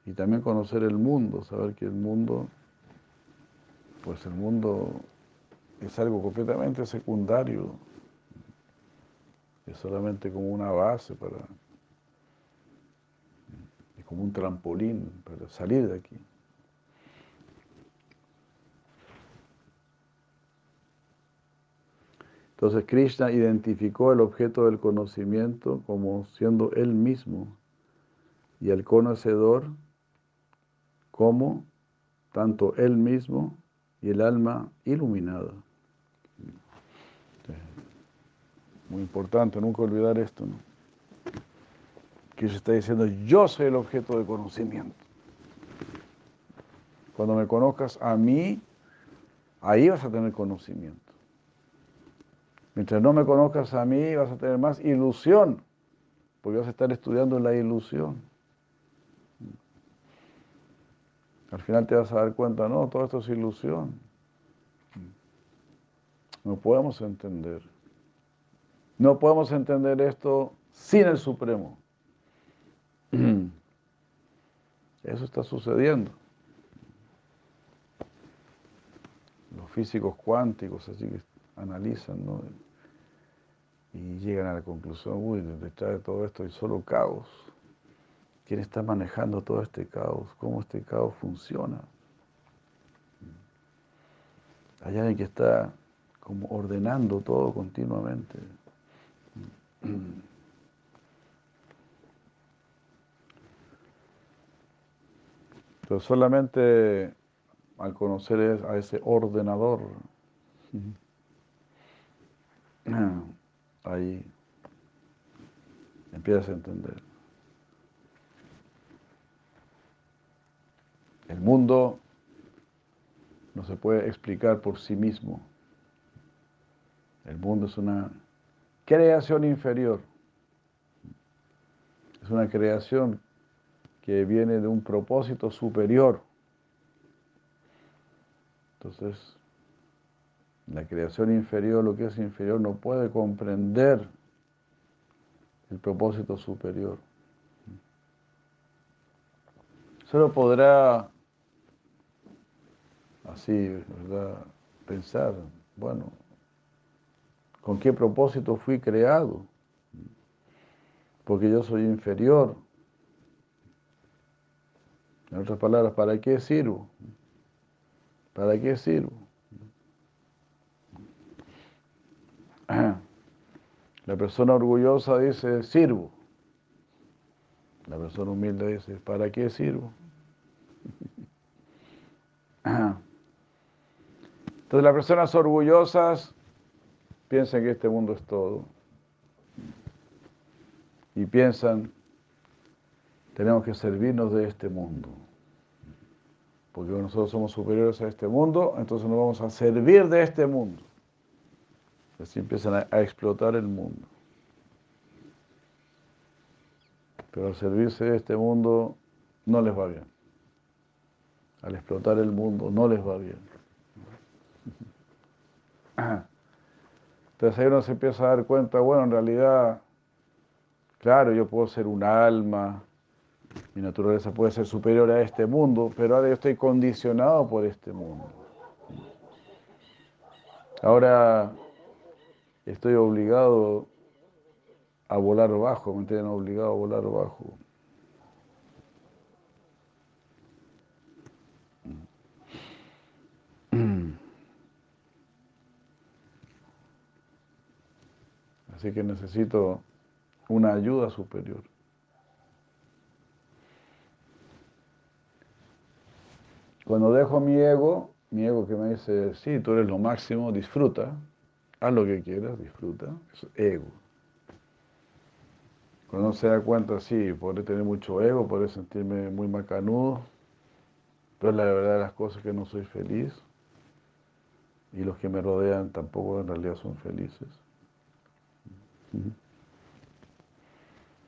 y también conocer el mundo, saber que el mundo, pues el mundo es algo completamente secundario, es solamente como una base para, es como un trampolín para salir de aquí. Entonces Krishna identificó el objeto del conocimiento como siendo él mismo y el conocedor como tanto él mismo y el alma iluminada. Muy importante, nunca olvidar esto, ¿no? Que se está diciendo, yo soy el objeto de conocimiento. Cuando me conozcas a mí, ahí vas a tener conocimiento. Mientras no me conozcas a mí, vas a tener más ilusión, porque vas a estar estudiando la ilusión. Al final te vas a dar cuenta, no, todo esto es ilusión. No podemos entender. No podemos entender esto sin el Supremo. Eso está sucediendo. Los físicos cuánticos así que analizan ¿no? y llegan a la conclusión, uy, detrás de todo esto hay solo caos. ¿Quién está manejando todo este caos? ¿Cómo este caos funciona? Hay alguien que está como ordenando todo continuamente. Pero solamente al conocer a ese ordenador, ahí empiezas a entender. El mundo no se puede explicar por sí mismo. El mundo es una creación inferior. Es una creación que viene de un propósito superior. Entonces, la creación inferior, lo que es inferior, no puede comprender el propósito superior. Solo podrá así, ¿verdad? Pensar, bueno, ¿con qué propósito fui creado? Porque yo soy inferior. En otras palabras, ¿para qué sirvo? ¿Para qué sirvo? La persona orgullosa dice, sirvo. La persona humilde dice, ¿para qué sirvo? Entonces las personas orgullosas piensan que este mundo es todo. Y piensan, tenemos que servirnos de este mundo. Porque nosotros somos superiores a este mundo, entonces nos vamos a servir de este mundo. Así empiezan a, a explotar el mundo. Pero al servirse de este mundo no les va bien. Al explotar el mundo no les va bien. Entonces ahí uno se empieza a dar cuenta, bueno, en realidad, claro, yo puedo ser un alma, mi naturaleza puede ser superior a este mundo, pero ahora yo estoy condicionado por este mundo. Ahora estoy obligado a volar bajo, me tienen obligado a volar bajo. Así que necesito una ayuda superior. Cuando dejo mi ego, mi ego que me dice, sí, tú eres lo máximo, disfruta, haz lo que quieras, disfruta, es ego. Cuando se da cuenta, sí, podré tener mucho ego, podré sentirme muy macanudo, pero la verdad de las cosas que no soy feliz y los que me rodean tampoco en realidad son felices.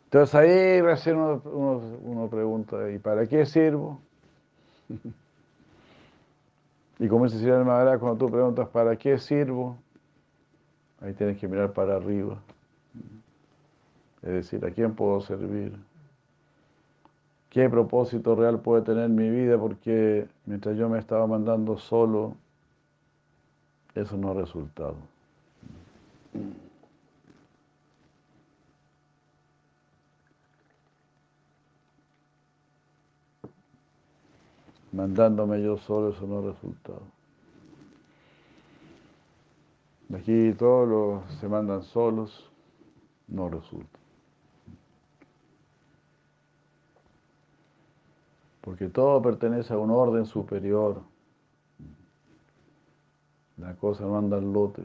Entonces ahí recién uno, pregunta, ¿y para qué sirvo? y como dice Sri Maharaj, cuando tú preguntas, ¿para qué sirvo? Ahí tienes que mirar para arriba. Es decir, ¿a quién puedo servir? ¿Qué propósito real puede tener mi vida? Porque mientras yo me estaba mandando solo, eso no ha resultado mandándome yo solo, eso no ha resultado. Aquí todos los se mandan solos, no resulta. Porque todo pertenece a un orden superior. La cosa no anda al lote.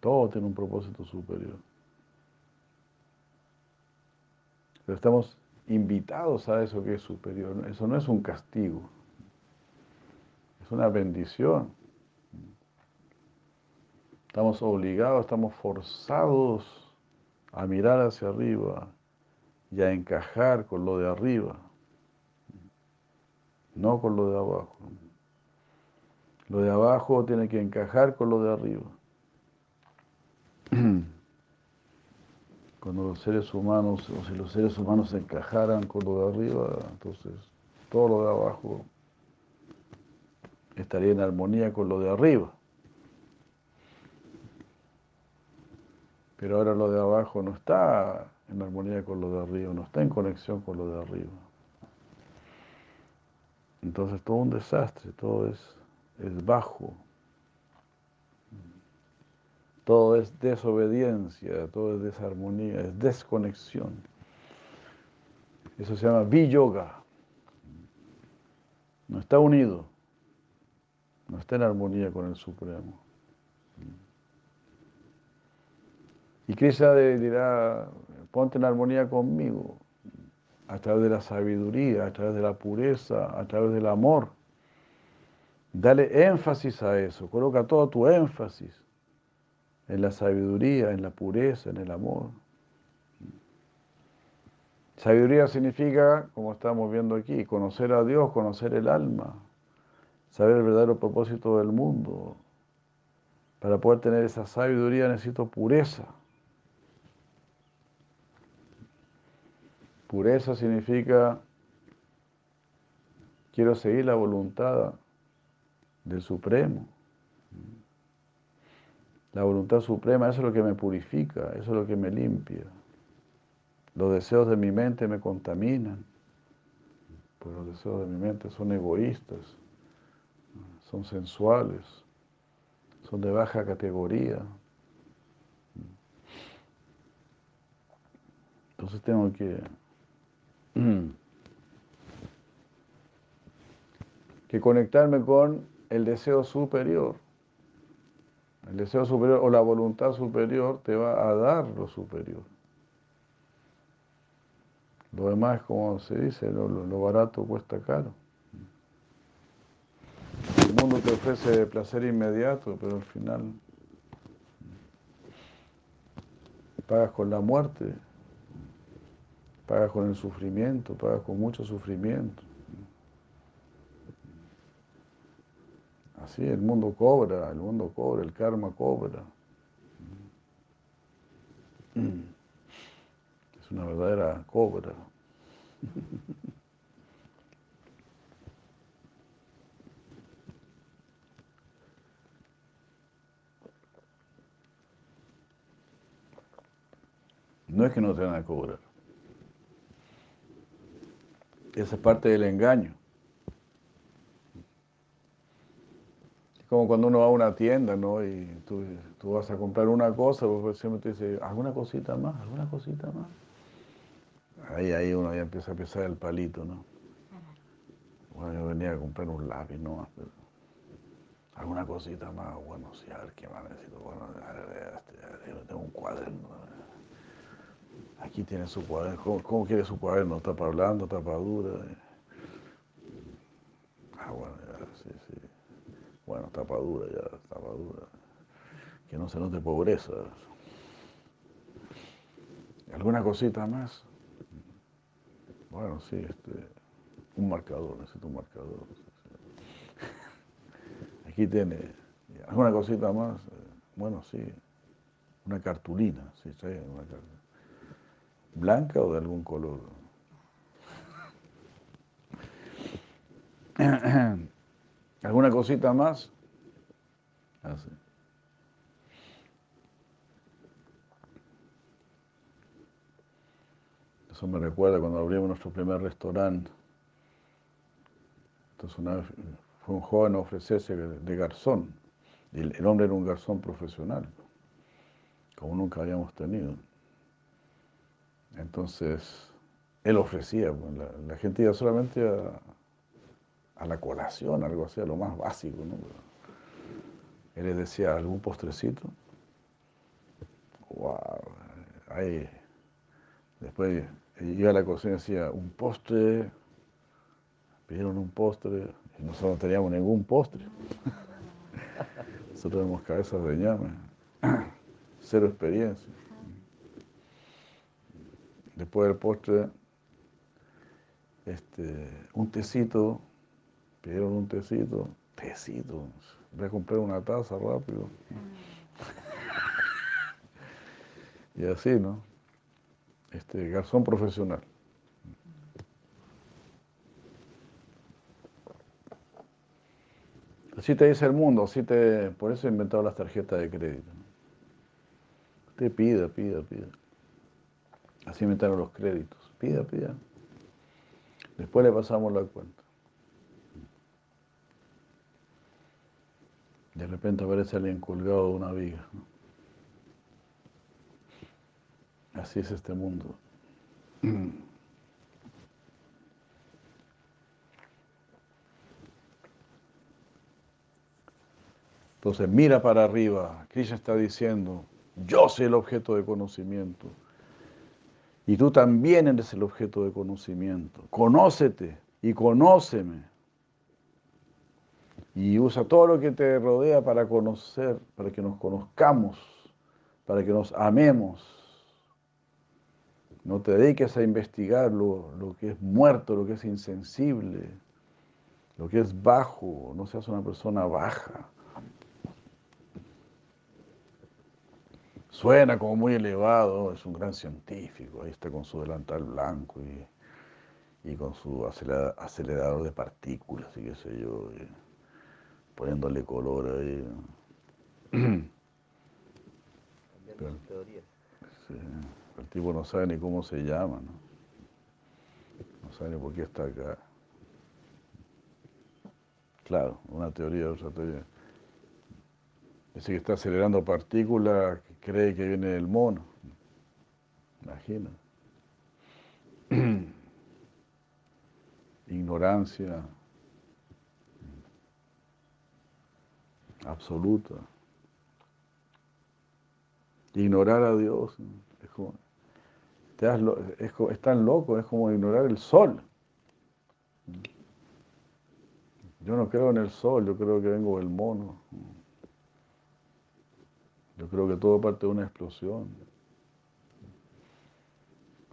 Todo tiene un propósito superior. Pero estamos invitados a eso que es superior. Eso no es un castigo, es una bendición. Estamos obligados, estamos forzados a mirar hacia arriba y a encajar con lo de arriba, no con lo de abajo. Lo de abajo tiene que encajar con lo de arriba. cuando los seres humanos, o si los seres humanos se encajaran con lo de arriba, entonces todo lo de abajo estaría en armonía con lo de arriba. Pero ahora lo de abajo no está en armonía con lo de arriba, no está en conexión con lo de arriba. Entonces todo un desastre, todo es, es bajo. Todo es desobediencia, todo es desarmonía, es desconexión. Eso se llama vi-yoga. No está unido, no está en armonía con el Supremo. Y Krishna dirá, ponte en armonía conmigo, a través de la sabiduría, a través de la pureza, a través del amor. Dale énfasis a eso, coloca todo tu énfasis en la sabiduría, en la pureza, en el amor. Sabiduría significa, como estamos viendo aquí, conocer a Dios, conocer el alma, saber el verdadero propósito del mundo. Para poder tener esa sabiduría necesito pureza. Pureza significa quiero seguir la voluntad del Supremo. La voluntad suprema, eso es lo que me purifica, eso es lo que me limpia. Los deseos de mi mente me contaminan, pues los deseos de mi mente son egoístas, son sensuales, son de baja categoría. Entonces tengo que, que conectarme con el deseo superior. El deseo superior o la voluntad superior te va a dar lo superior. Lo demás, como se dice, lo, barato cuesta caro. El mundo te ofrece placer inmediato, pero al final pagas con la muerte, pagas con el sufrimiento, pagas con mucho sufrimiento. Así el mundo cobra, el mundo cobra, el karma cobra. Es una verdadera cobra. No es que no te van a cobrar. Esa es parte del engaño. Como cuando uno va a una tienda, ¿no? Y tú, vas a comprar una cosa, pues siempre te dice, ¿alguna cosita más? ¿Alguna cosita más? Ahí, ahí uno ya empieza a pisar el palito, ¿no? Bueno, yo venía a comprar un lápiz, ¿no? Pero alguna cosita más, bueno, sí, a ver qué más necesito. Bueno, a ver, este, yo tengo un cuaderno. Aquí tiene su cuaderno. ¿Cómo, quiere su cuaderno? ¿Tapa blando, tapa dura? Ah, bueno. Bueno, tapadura ya, tapadura. Que no se note pobreza. ¿Alguna cosita más? Bueno, sí, este, un marcador, necesito un marcador. Aquí tiene, ¿alguna cosita más? Bueno, sí, una cartulina, sí, sí, una cartulina. ¿Blanca o de algún color? ¿Alguna cosita más? Así. Eso me recuerda cuando abrimos nuestro primer restaurante. Entonces una vez fue un joven a ofrecerse de garzón. Y el hombre era un garzón profesional, como nunca habíamos tenido. Entonces, él ofrecía, pues, la, la gente iba solamente a, a la colación, algo así, a lo más básico. ¿no? Él les decía, ¿algún postrecito? Wow. Ahí. Después iba a la cocina y decía, un postre. Pidieron un postre y nosotros no teníamos ningún postre. nosotros tenemos cabezas de llame. Cero experiencia. Después del postre, este, un tecito pidieron un tecito, tecito, voy a comprar una taza rápido. y así, ¿no? Este, garzón profesional. Así te dice el mundo, así te, por eso he inventado las tarjetas de crédito. Usted pida, pida, pida. Así inventaron los créditos. Pida, pida. Después le pasamos la cuenta. De repente aparece alguien colgado de una viga. Así es este mundo. Entonces mira para arriba. Krishna está diciendo, yo soy el objeto de conocimiento. Y tú también eres el objeto de conocimiento. Conócete y conóceme y usa todo lo que te rodea para conocer, para que nos conozcamos, para que nos amemos. No te dediques a investigar lo, lo que es muerto, lo que es insensible, lo que es bajo. No seas una persona baja. Suena como muy elevado, es un gran científico, ahí está con su delantal blanco y, con su acelerador de partículas y qué sé yo, poniéndole color ahí. el tipo no sabe ni cómo se llama, ¿no? No sabe ni por qué está acá. Claro, una teoría, otra teoría. Dice que está acelerando partículas cree que viene el mono. Imagina. Ignorancia absoluta. Ignorar a Dios es como, es, tan loco, es como ignorar el sol. Yo no creo en el sol, yo creo que vengo del mono. Yo creo que todo parte de una explosión.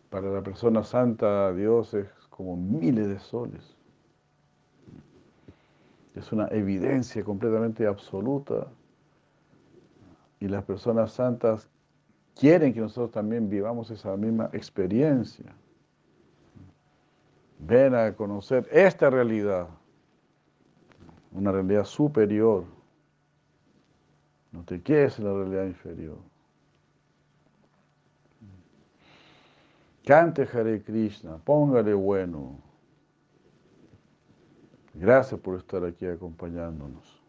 Para la persona santa, Dios es como miles de soles. Es una evidencia completamente absoluta. Y las personas santas quieren que nosotros también vivamos esa misma experiencia. Ven a conocer esta realidad, una realidad superior no te quedes en la realidad inferior. Cante Hare Krishna, póngale bueno. Gracias por estar aquí acompañándonos.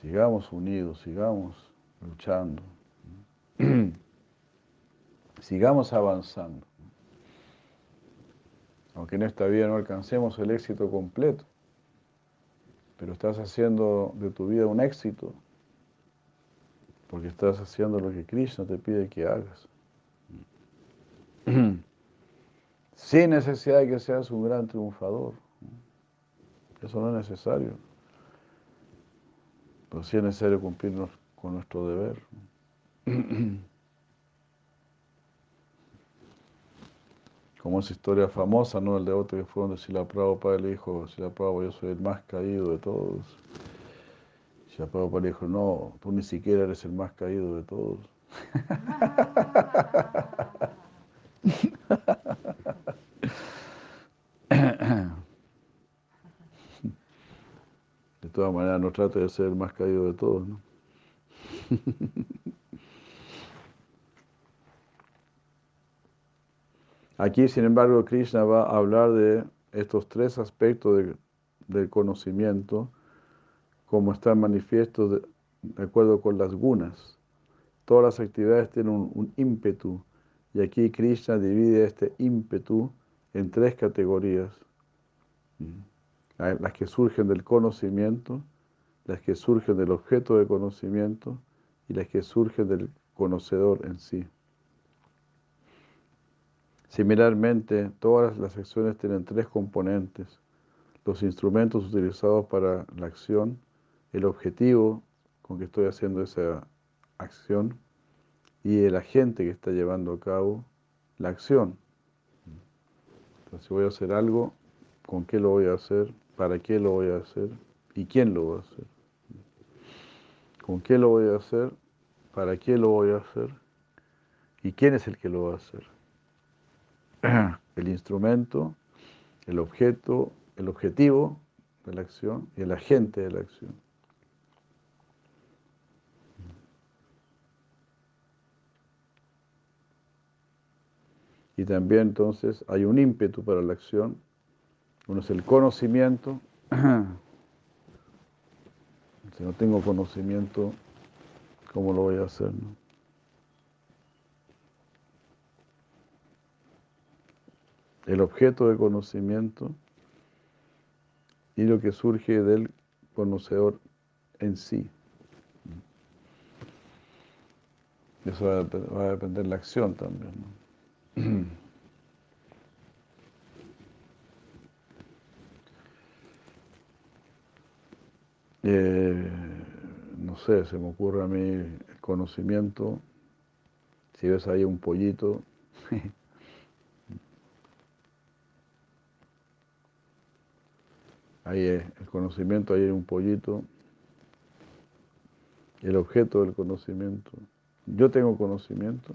Sigamos unidos, sigamos luchando. Sigamos avanzando. Aunque en esta vida no alcancemos el éxito completo, pero estás haciendo de tu vida un éxito porque estás haciendo lo que Krishna te pide que hagas. Sin necesidad de que seas un gran triunfador. Eso no es necesario. Pero sí es necesario cumplir con nuestro deber. como esa historia famosa, ¿no? El de otro que fue donde Sila Prabhupada le dijo, Sila Prabhupada, yo soy el más caído de todos. Sila Prabhupada le dijo, no, tú ni siquiera eres el más caído de todos. De todas maneras, no trate de ser el más caído de todos, ¿no? Aquí, sin embargo, Krishna va a hablar de estos tres aspectos del conocimiento, como están manifiesto de, acuerdo con las gunas. Todas las actividades tienen un, ímpetu, y aquí Krishna divide este ímpetu en tres categorías. Mm. Las que surgen del conocimiento, las que surgen del objeto de conocimiento y las que surgen del conocedor en sí. Similarmente, todas las acciones tienen tres componentes. Los instrumentos utilizados para la acción, el objetivo con que estoy haciendo esa acción y el agente que está llevando a cabo la acción. Entonces, si voy a hacer algo, ¿con qué lo voy a hacer? ¿Para qué lo voy a hacer? ¿Y quién lo va a hacer? ¿Con qué lo voy a hacer? ¿Para qué lo voy a hacer? ¿Y quién es el que lo va a hacer? el instrumento, el objeto, el objetivo de la acción y el agente de la acción. Y también entonces hay un ímpetu para la acción. Uno es el conocimiento. Si no tengo conocimiento, ¿cómo lo voy a hacer? El objeto de conocimiento y lo que surge del conocedor en sí. Eso va a, depender de la acción también. Eh, no sé, se me ocurre a mí el conocimiento. Si ves ahí un pollito, ahí es el conocimiento, ahí hay un pollito, el objeto del conocimiento. Yo tengo conocimiento,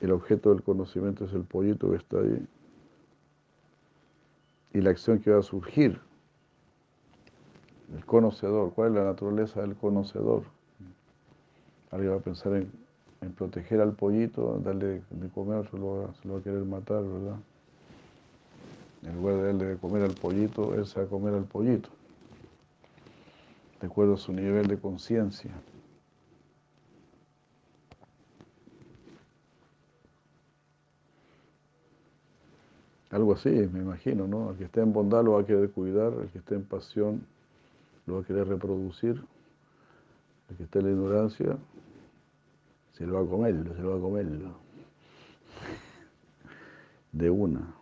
el objeto del conocimiento es el pollito que está ahí y la acción que va a surgir. El conocedor, ¿cuál es la naturaleza del conocedor? Alguien va a pensar en, proteger al pollito, darle de comer, se lo, va, a querer matar, ¿verdad? En lugar de darle de comer al pollito, él se va a comer al pollito, de acuerdo a su nivel de conciencia. Algo así, me imagino, ¿no? El que esté en bondad lo va a querer cuidar, el que esté en pasión lo va a querer reproducir, el que esté en la ignorancia se lo va a comer, se lo va a comer. De una.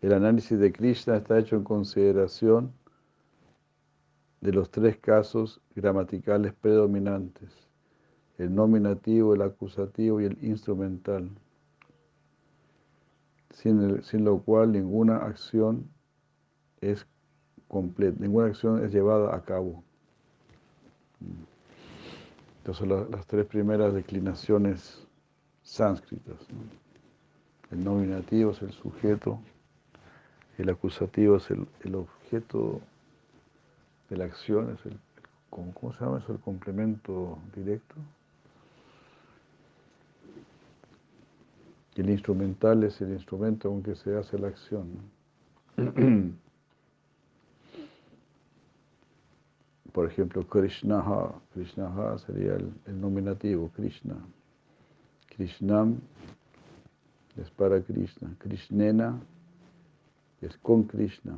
El análisis de Krishna está hecho en consideración de los tres casos gramaticales predominantes el nominativo, el acusativo y el instrumental, sin, sin lo cual ninguna acción es completa, ninguna acción es llevada a cabo. Entonces son las tres primeras declinaciones sánscritas. El nominativo es el sujeto, el acusativo es el, el objeto de la acción, es el, ¿cómo se llama eso? El complemento directo. El instrumental es el instrumento con que se hace la acción. Por ejemplo, Krishnaha. Krishnaha sería el, nominativo, Krishna. Krishnam es para Krishna. Krishnena es con Krishna.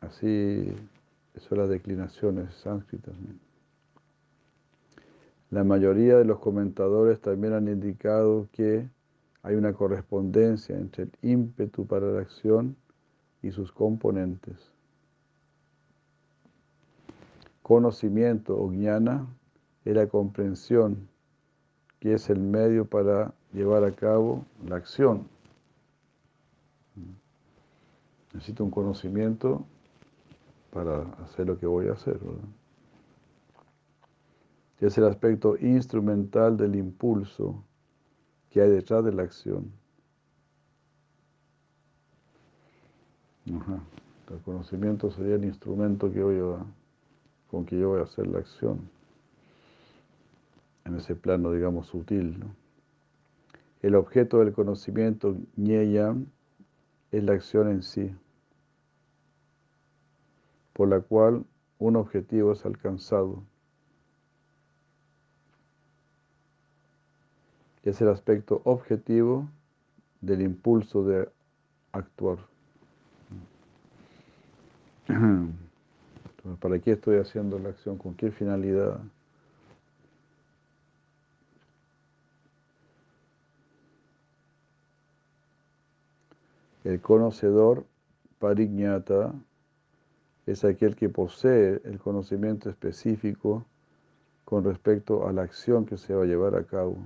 Así son las declinaciones sánscritas. La mayoría de los comentadores también han indicado que hay una correspondencia entre el ímpetu para la acción y sus componentes. Conocimiento o es la comprensión, que es el medio para llevar a cabo la acción. Necesito un conocimiento para hacer lo que voy a hacer. Es el aspecto instrumental del impulso que hay detrás de la acción. El conocimiento sería el instrumento que voy a, con que yo voy a hacer la acción, en ese plano, digamos, sutil. El objeto del conocimiento, ñeyam, es la acción en sí, por la cual un objetivo es alcanzado. Es el aspecto objetivo del impulso de actuar. ¿Para qué estoy haciendo la acción? ¿Con qué finalidad? El conocedor pariñata es aquel que posee el conocimiento específico con respecto a la acción que se va a llevar a cabo.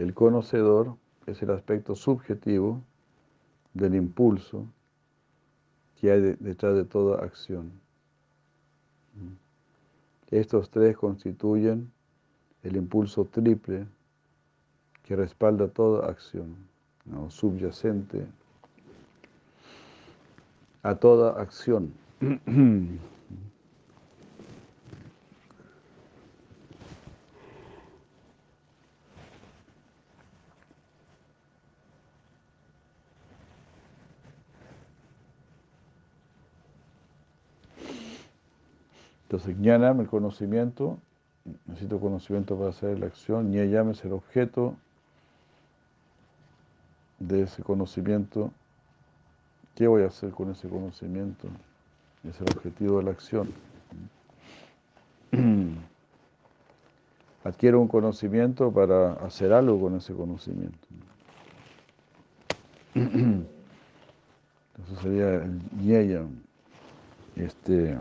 El conocedor es el aspecto subjetivo del impulso que hay detrás de toda acción. Estos tres constituyen el impulso triple que respalda toda acción, subyacente a toda acción. Entonces, jnanam, el conocimiento, necesito conocimiento para hacer la acción, ñayam es el objeto de ese conocimiento. ¿Qué voy a hacer con ese conocimiento? Es el objetivo de la acción. Adquiero un conocimiento para hacer algo con ese conocimiento. Eso sería el Nyeyam. Este,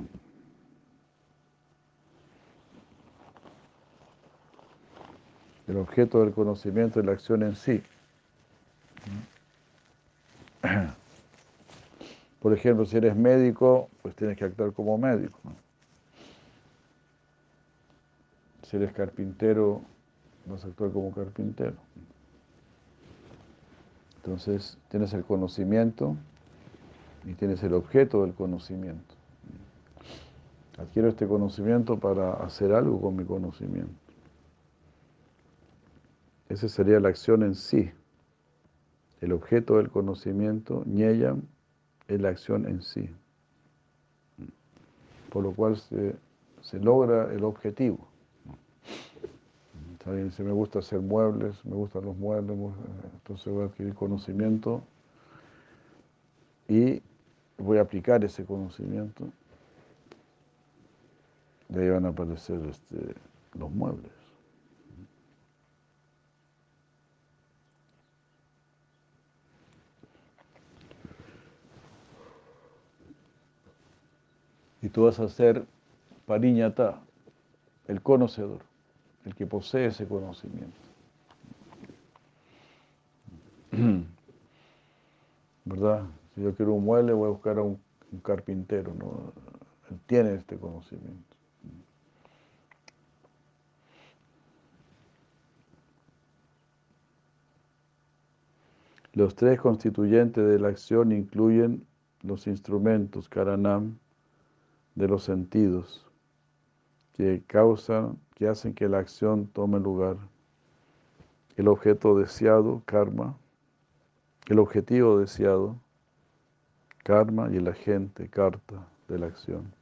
el objeto del conocimiento y la acción en sí. Por ejemplo, si eres médico, pues tienes que actuar como médico. Si eres carpintero, vas a actuar como carpintero. Entonces, tienes el conocimiento y tienes el objeto del conocimiento. Adquiero este conocimiento para hacer algo con mi conocimiento. Esa sería la acción en sí. El objeto del conocimiento, ñeyam, es la acción en sí. Por lo cual se, se logra el objetivo. Si me gusta hacer muebles, me gustan los muebles, entonces voy a adquirir conocimiento y voy a aplicar ese conocimiento. De ahí van a aparecer este, los muebles. Y tú vas a ser pariñata, el conocedor, el que posee ese conocimiento. ¿Verdad? Si yo quiero un mueble, voy a buscar a un, carpintero, ¿no? Él tiene este conocimiento. Los tres constituyentes de la acción incluyen los instrumentos, karanam, de los sentidos que causan, que hacen que la acción tome lugar. El objeto deseado, karma, el objetivo deseado, karma y el agente, carta de la acción.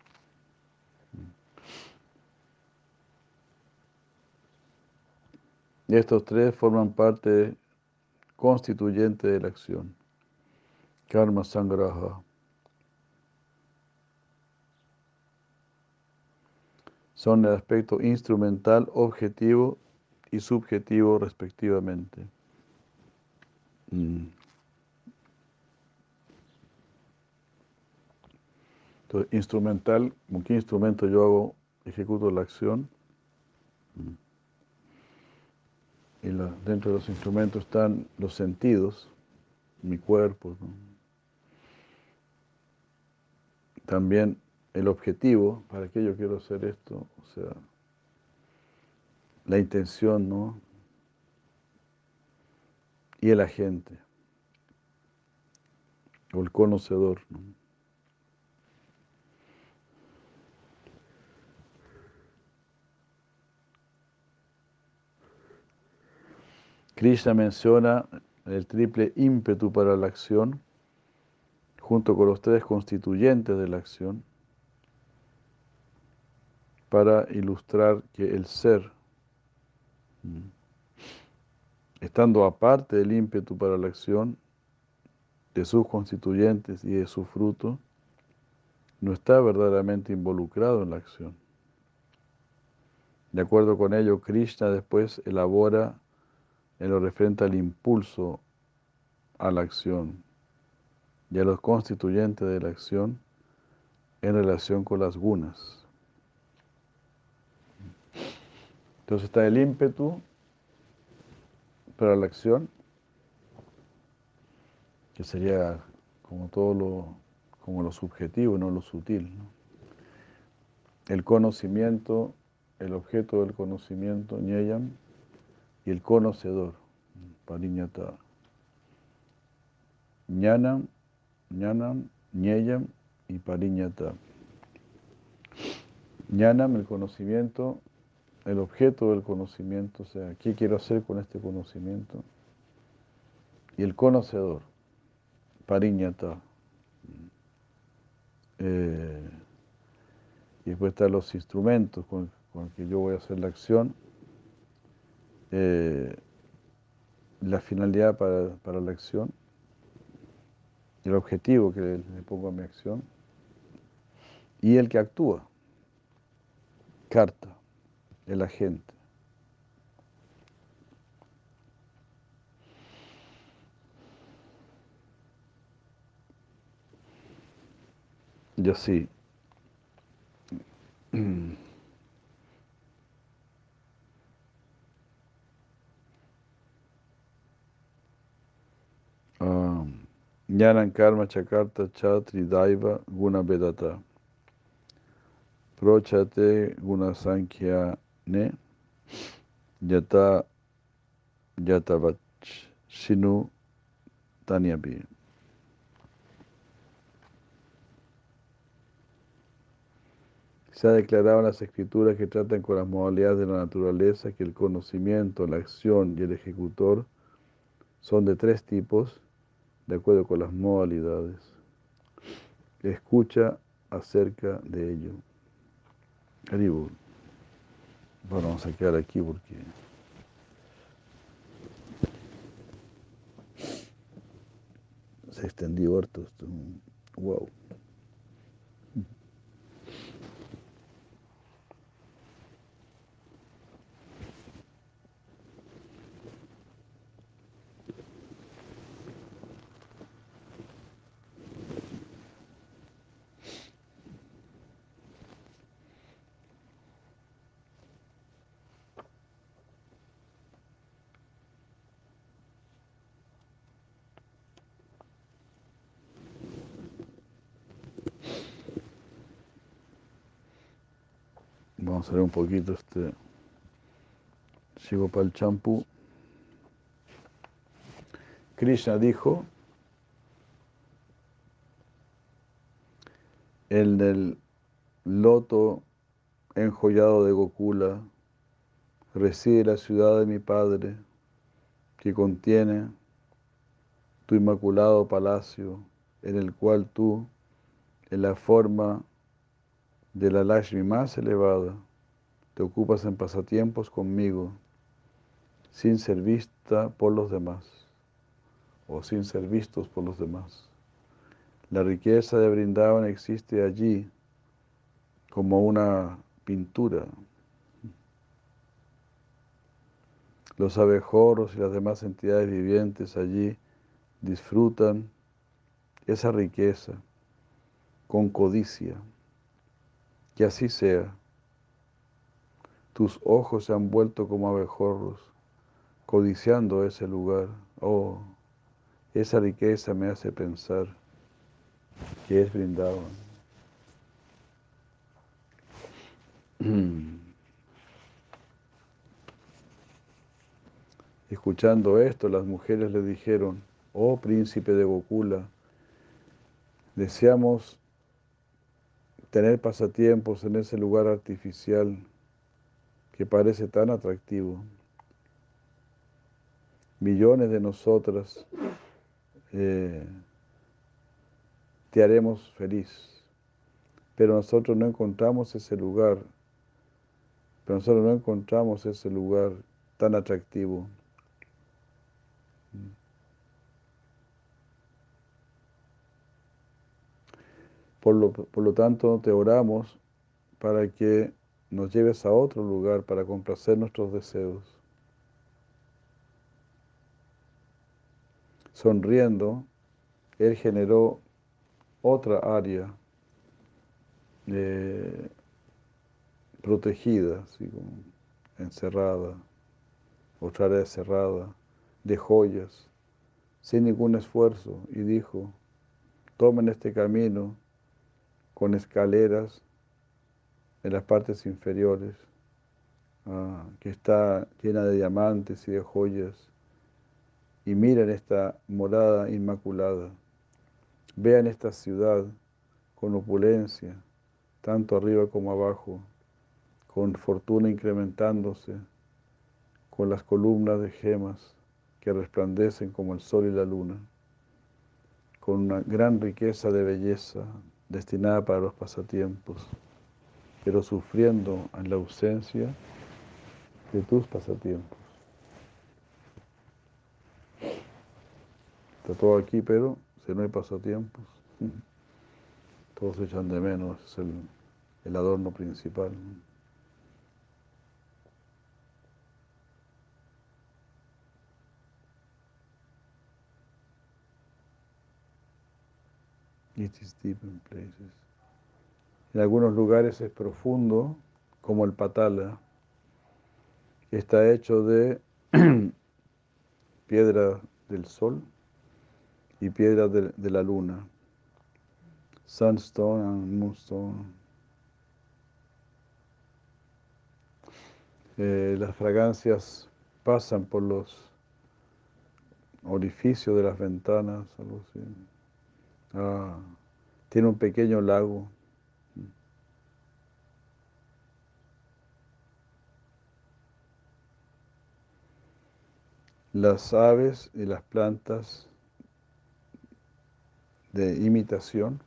Y estos tres forman parte constituyente de la acción. Karma sangraha. Son el aspecto instrumental, objetivo y subjetivo respectivamente. Mm. Entonces, instrumental, ¿con qué instrumento yo hago, ejecuto la acción? Mm. Y dentro de los instrumentos están los sentidos, mi cuerpo. También el objetivo, para qué yo quiero hacer esto, o sea, la intención, ¿no? Y el agente, o el conocedor, ¿no? Krishna menciona el triple ímpetu para la acción, junto con los tres constituyentes de la acción, para ilustrar que el ser, mm, estando aparte del ímpetu para la acción, de sus constituyentes y de su fruto, no está verdaderamente involucrado en la acción. De acuerdo con ello, Krishna después elabora en lo referente al impulso a la acción y a los constituyentes de la acción en relación con las gunas. Entonces está el ímpetu para la acción, que sería como todo lo, como lo subjetivo, no lo sutil. El conocimiento, el objeto del conocimiento, ñeyam, y el conocedor, pariñata. Ñanam, ñanam, ñeyam y pariñata. Ñanam, el conocimiento, el objeto del conocimiento, o sea, ¿qué quiero hacer con este conocimiento? Y el conocedor, pariñata. Eh, y después están los instrumentos con, los que yo voy a hacer la acción. Eh, la finalidad para, la acción, el objetivo que le pongo a mi acción y el que actúa, carta el agente. Y así. Jnanam karma chakarta chatri daiva guna vedata. Prochate guna sankhya ne yata tanyabi. Se ha declarado en las escrituras que tratan con las modalidades de la naturaleza que el conocimiento, la acción y el ejecutor son de tres tipos de acuerdo con las modalidades. Escucha acerca de ello. Bueno, vamos a quedar aquí porque... Se extendió harto esto. Wow. Vamos a ver un poquito este el champú. Krishna dijo, el del loto enjollado de Gokula reside la ciudad de mi padre, que contiene tu inmaculado palacio, en el cual tú, en la forma de la Lashmi más elevada, te ocupas en pasatiempos conmigo, sin ser vista por los demás, o sin ser vistos por los demás. La riqueza de Brindavan existe allí como una pintura. Los abejorros y las demás entidades vivientes allí disfrutan esa riqueza con codicia. Que así sea. Tus ojos se han vuelto como abejorros, codiciando ese lugar. Oh, esa riqueza me hace pensar que es brindado. Escuchando esto, las mujeres le dijeron, oh príncipe de Gokula, deseamos tener pasatiempos en ese lugar artificial que parece tan atractivo. Millones de nosotras eh, te haremos feliz, pero nosotros no encontramos ese lugar, pero nosotros no encontramos ese lugar tan atractivo. Por lo, tanto, te oramos para que nos lleves a otro lugar para complacer nuestros deseos. Sonriendo, Él generó otra área eh, protegida, encerrada, otra área cerrada, de joyas, sin ningún esfuerzo, y dijo, tomen este camino con escaleras en las partes inferiores, ah, que está llena de diamantes y de joyas. Y miren esta morada inmaculada. Vean esta ciudad con opulencia, tanto arriba como abajo, con fortuna incrementándose, con las columnas de gemas que resplandecen como el sol y la luna, con una gran riqueza de belleza, destinada para los pasatiempos, pero sufriendo en la ausencia de tus pasatiempos. Está todo aquí, pero si no hay pasatiempos, todos echan de menos, es el, el adorno principal. It is deep in places. En algunos lugares es profundo, como el patala, que está hecho de piedra del sol y piedra de, la luna. Sunstone and moonstone. Eh, las fragancias pasan por los orificios de las ventanas. Ah, tiene un pequeño lago. Las aves y las plantas de imitación.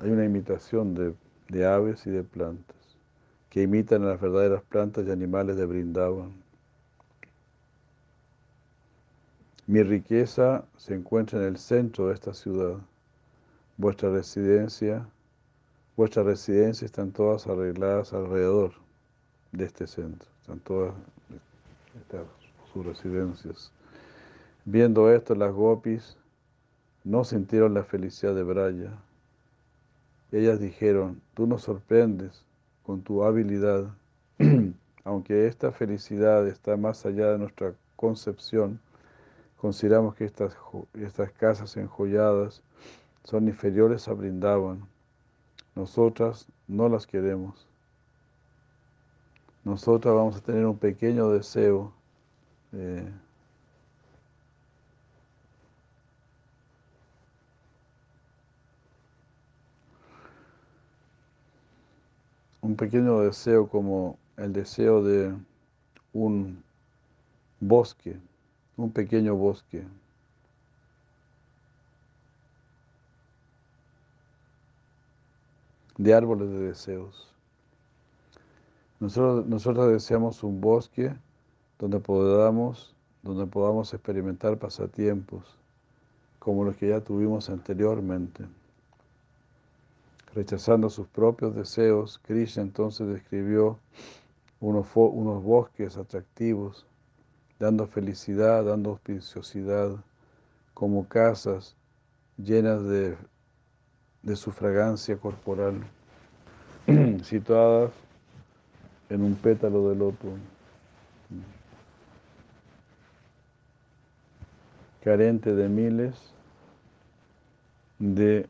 Hay una imitación de, de aves y de plantas que imitan a las verdaderas plantas y animales de Brindavan. Mi riqueza se encuentra en el centro de esta ciudad. Vuestra residencia, vuestras residencias están todas arregladas alrededor de este centro. Están todas sus residencias. Viendo esto, las gopis no sintieron la felicidad de Braya. Ellas dijeron, tú nos sorprendes con tu habilidad, aunque esta felicidad está más allá de nuestra concepción, consideramos que estas, estas casas enjolladas son inferiores a Brindavan. Nosotras no las queremos. Nosotras vamos a tener un pequeño deseo eh, un pequeño deseo como el deseo de un bosque, un pequeño bosque. de árboles de deseos. Nosotros, deseamos un bosque donde podamos, donde podamos experimentar pasatiempos como los que ya tuvimos anteriormente. Rechazando sus propios deseos, Krishna entonces describió unos, unos bosques atractivos, dando felicidad, dando auspiciosidad, como casas llenas de, de su fragancia corporal, situadas en un pétalo de loto, carente de miles de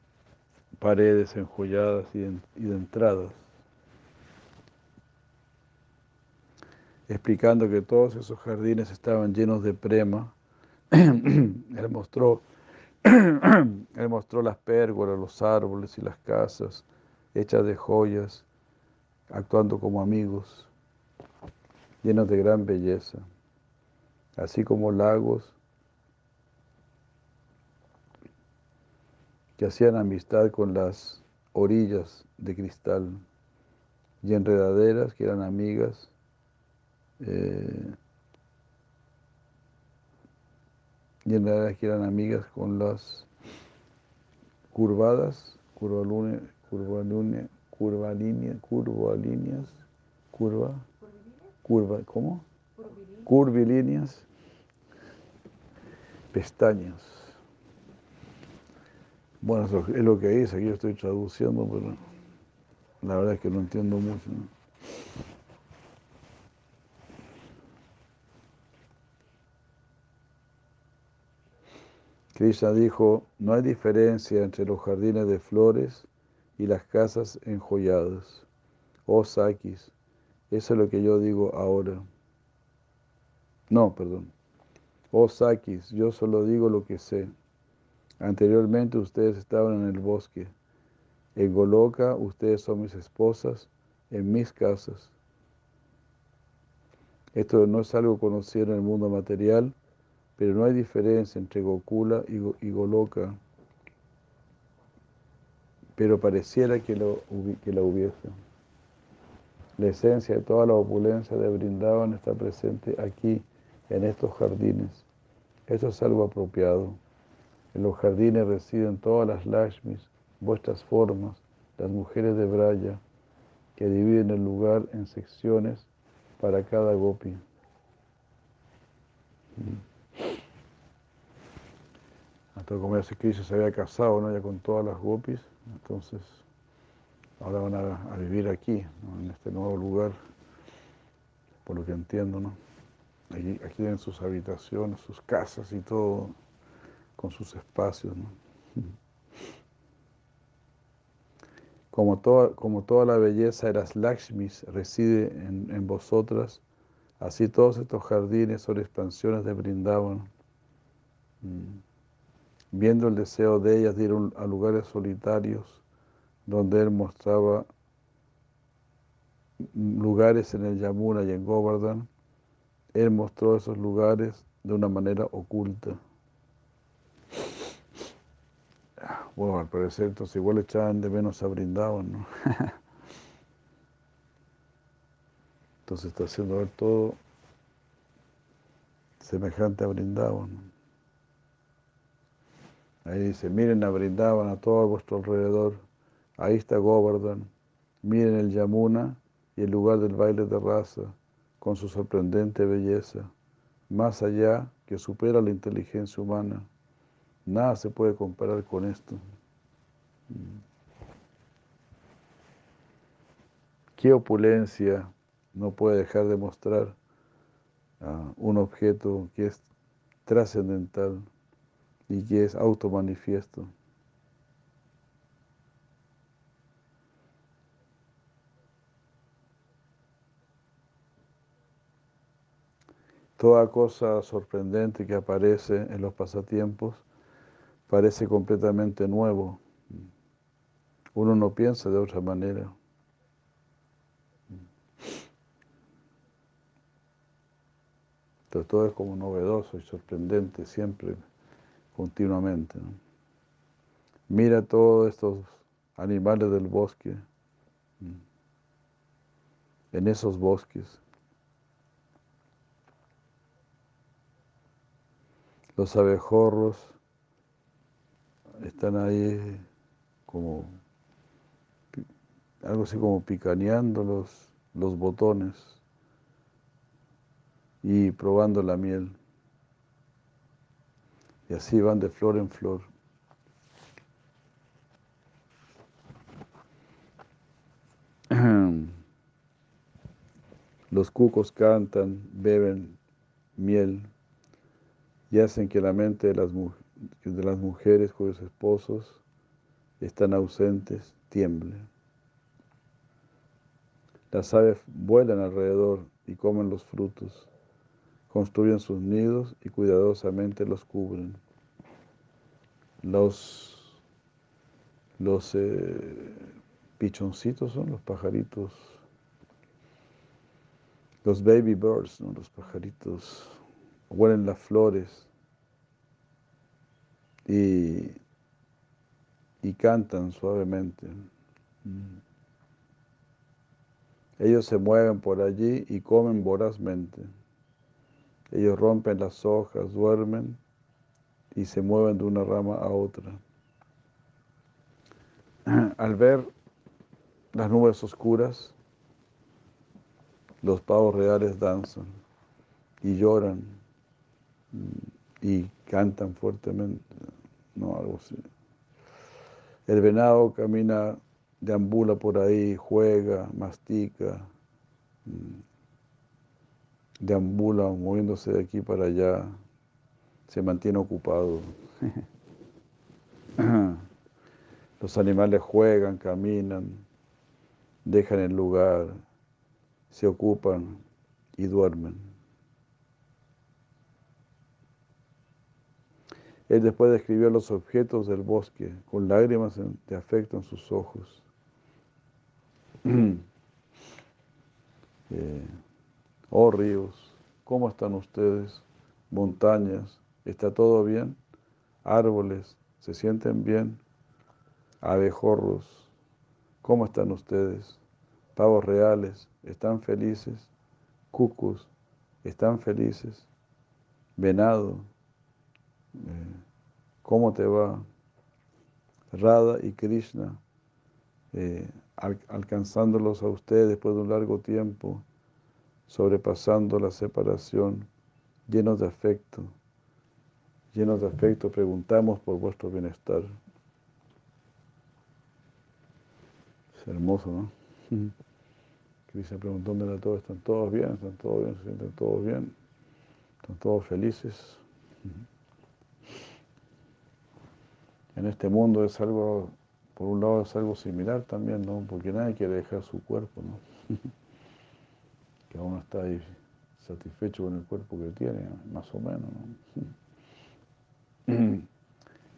paredes enjolladas y, de entradas, explicando que todos esos jardines estaban llenos de prema. él mostró, él mostró las pérgolas, los árboles y las casas hechas de joyas, actuando como amigos, llenos de gran belleza, así como lagos que hacían amistad con las orillas de cristal y enredaderas que eran amigas eh, y enredaderas que eran amigas con las curvadas, curvalíneas, curvalíneas, curvalíneas, curvalíneas, curva, curva, ¿cómo? Curvilíneas, pestañas. Bueno, eso es lo que dice, aquí yo estoy traduciendo, pero la verdad es que no entiendo mucho. Krishna dijo, no hay diferencia entre los jardines de flores y las casas enjolladas. Oh Sakis, eso es lo que yo digo ahora. No, perdón. Oh Sakis, yo solo digo lo que sé. Anteriormente ustedes estaban en el bosque. En Goloka ustedes son mis esposas en mis casas. Esto no es algo conocido en el mundo material, pero no hay diferencia entre Gokula y, Goloka. Pero pareciera que, lo, que la hubiese. La esencia de toda la opulencia de Brindavan está presente aquí, en estos jardines. Esto es algo apropiado. En los jardines residen todas las Lakshmis, vuestras formas, las mujeres de Braya, que dividen el lugar en secciones para cada gopi. Hasta como ya Krishna se había casado, ¿no? Ya con todas las gopis, entonces ahora van a, vivir aquí, en este nuevo lugar, por lo que entiendo, ¿no? Aquí, tienen sus habitaciones, sus casas y todo, con sus espacios, ¿no? Como toda, como toda la belleza de las Lakshmis reside en, vosotras, así todos estos jardines son expansiones de Brindavan. Mm. Viendo el deseo de ellas de ir a lugares solitarios, donde él mostraba lugares en el Yamuna y en Govardhan, él mostró esos lugares de una manera oculta. Bueno, al parecer entonces igual echaban de menos a Brindaban, ¿no? entonces está haciendo ver todo semejante a Brindaban. Ahí dice, miren a Brindaban a todo a vuestro alrededor. Ahí está Govardhan. Miren el Yamuna y el lugar del baile de raza con su sorprendente belleza, más allá que supera la inteligencia humana. Nada se puede comparar con esto. ¿Qué opulencia no puede dejar de mostrar un objeto que es trascendental y que es automanifiesto? Toda cosa sorprendente que aparece en los pasatiempos parece completamente nuevo. Uno no piensa de otra manera. Entonces todo es como novedoso y sorprendente siempre, continuamente. Mira todos estos animales del bosque, en esos bosques. Los abejorros están ahí como algo así como picaneando los, los botones y probando la miel. Y así van de flor en flor. Los cucos cantan, beben miel y hacen que la mente de las, de las mujeres cuyos esposos están ausentes tiemble. Las aves vuelan alrededor y comen los frutos, construyen sus nidos y cuidadosamente los cubren. Los, los eh, pichoncitos son los pajaritos, los baby birds, los pajaritos huelen las flores y, y cantan suavemente. Mm. Ellos se mueven por allí y comen vorazmente. Ellos rompen las hojas, duermen y se mueven de una rama a otra. Al ver las nubes oscuras, los pavos reales danzan y lloran y cantan fuertemente, no algo así. El venado camina, deambula por ahí, juega, mastica, mm, deambula moviéndose de aquí para allá, se mantiene ocupado. Los animales juegan, caminan, dejan el lugar, se ocupan y duermen. Él después describió los objetos del bosque con lágrimas de afecto en sus ojos. Eh, oh ríos, ¿cómo están ustedes? Montañas, ¿está todo bien? Árboles, ¿se sienten bien? Abejorros, ¿cómo están ustedes? Pavos reales, ¿están felices? Cucus, ¿están felices? Venado, eh, ¿Cómo te va? Radha y Krishna, eh, alcanzándolos a ustedes después de un largo tiempo, sobrepasando la separación, llenos de afecto, llenos de afecto, preguntamos por vuestro bienestar. Es hermoso, ¿no? Cristian preguntándole a todos, ¿están todos bien? ¿Están todos bien? ¿Se sienten todos bien? ¿Están todos felices? En este mundo es algo, por un lado es algo similar también, ¿no? Porque nadie quiere dejar su cuerpo, ¿no? Que uno está ahí satisfecho con el cuerpo que tiene, más o menos, ¿no?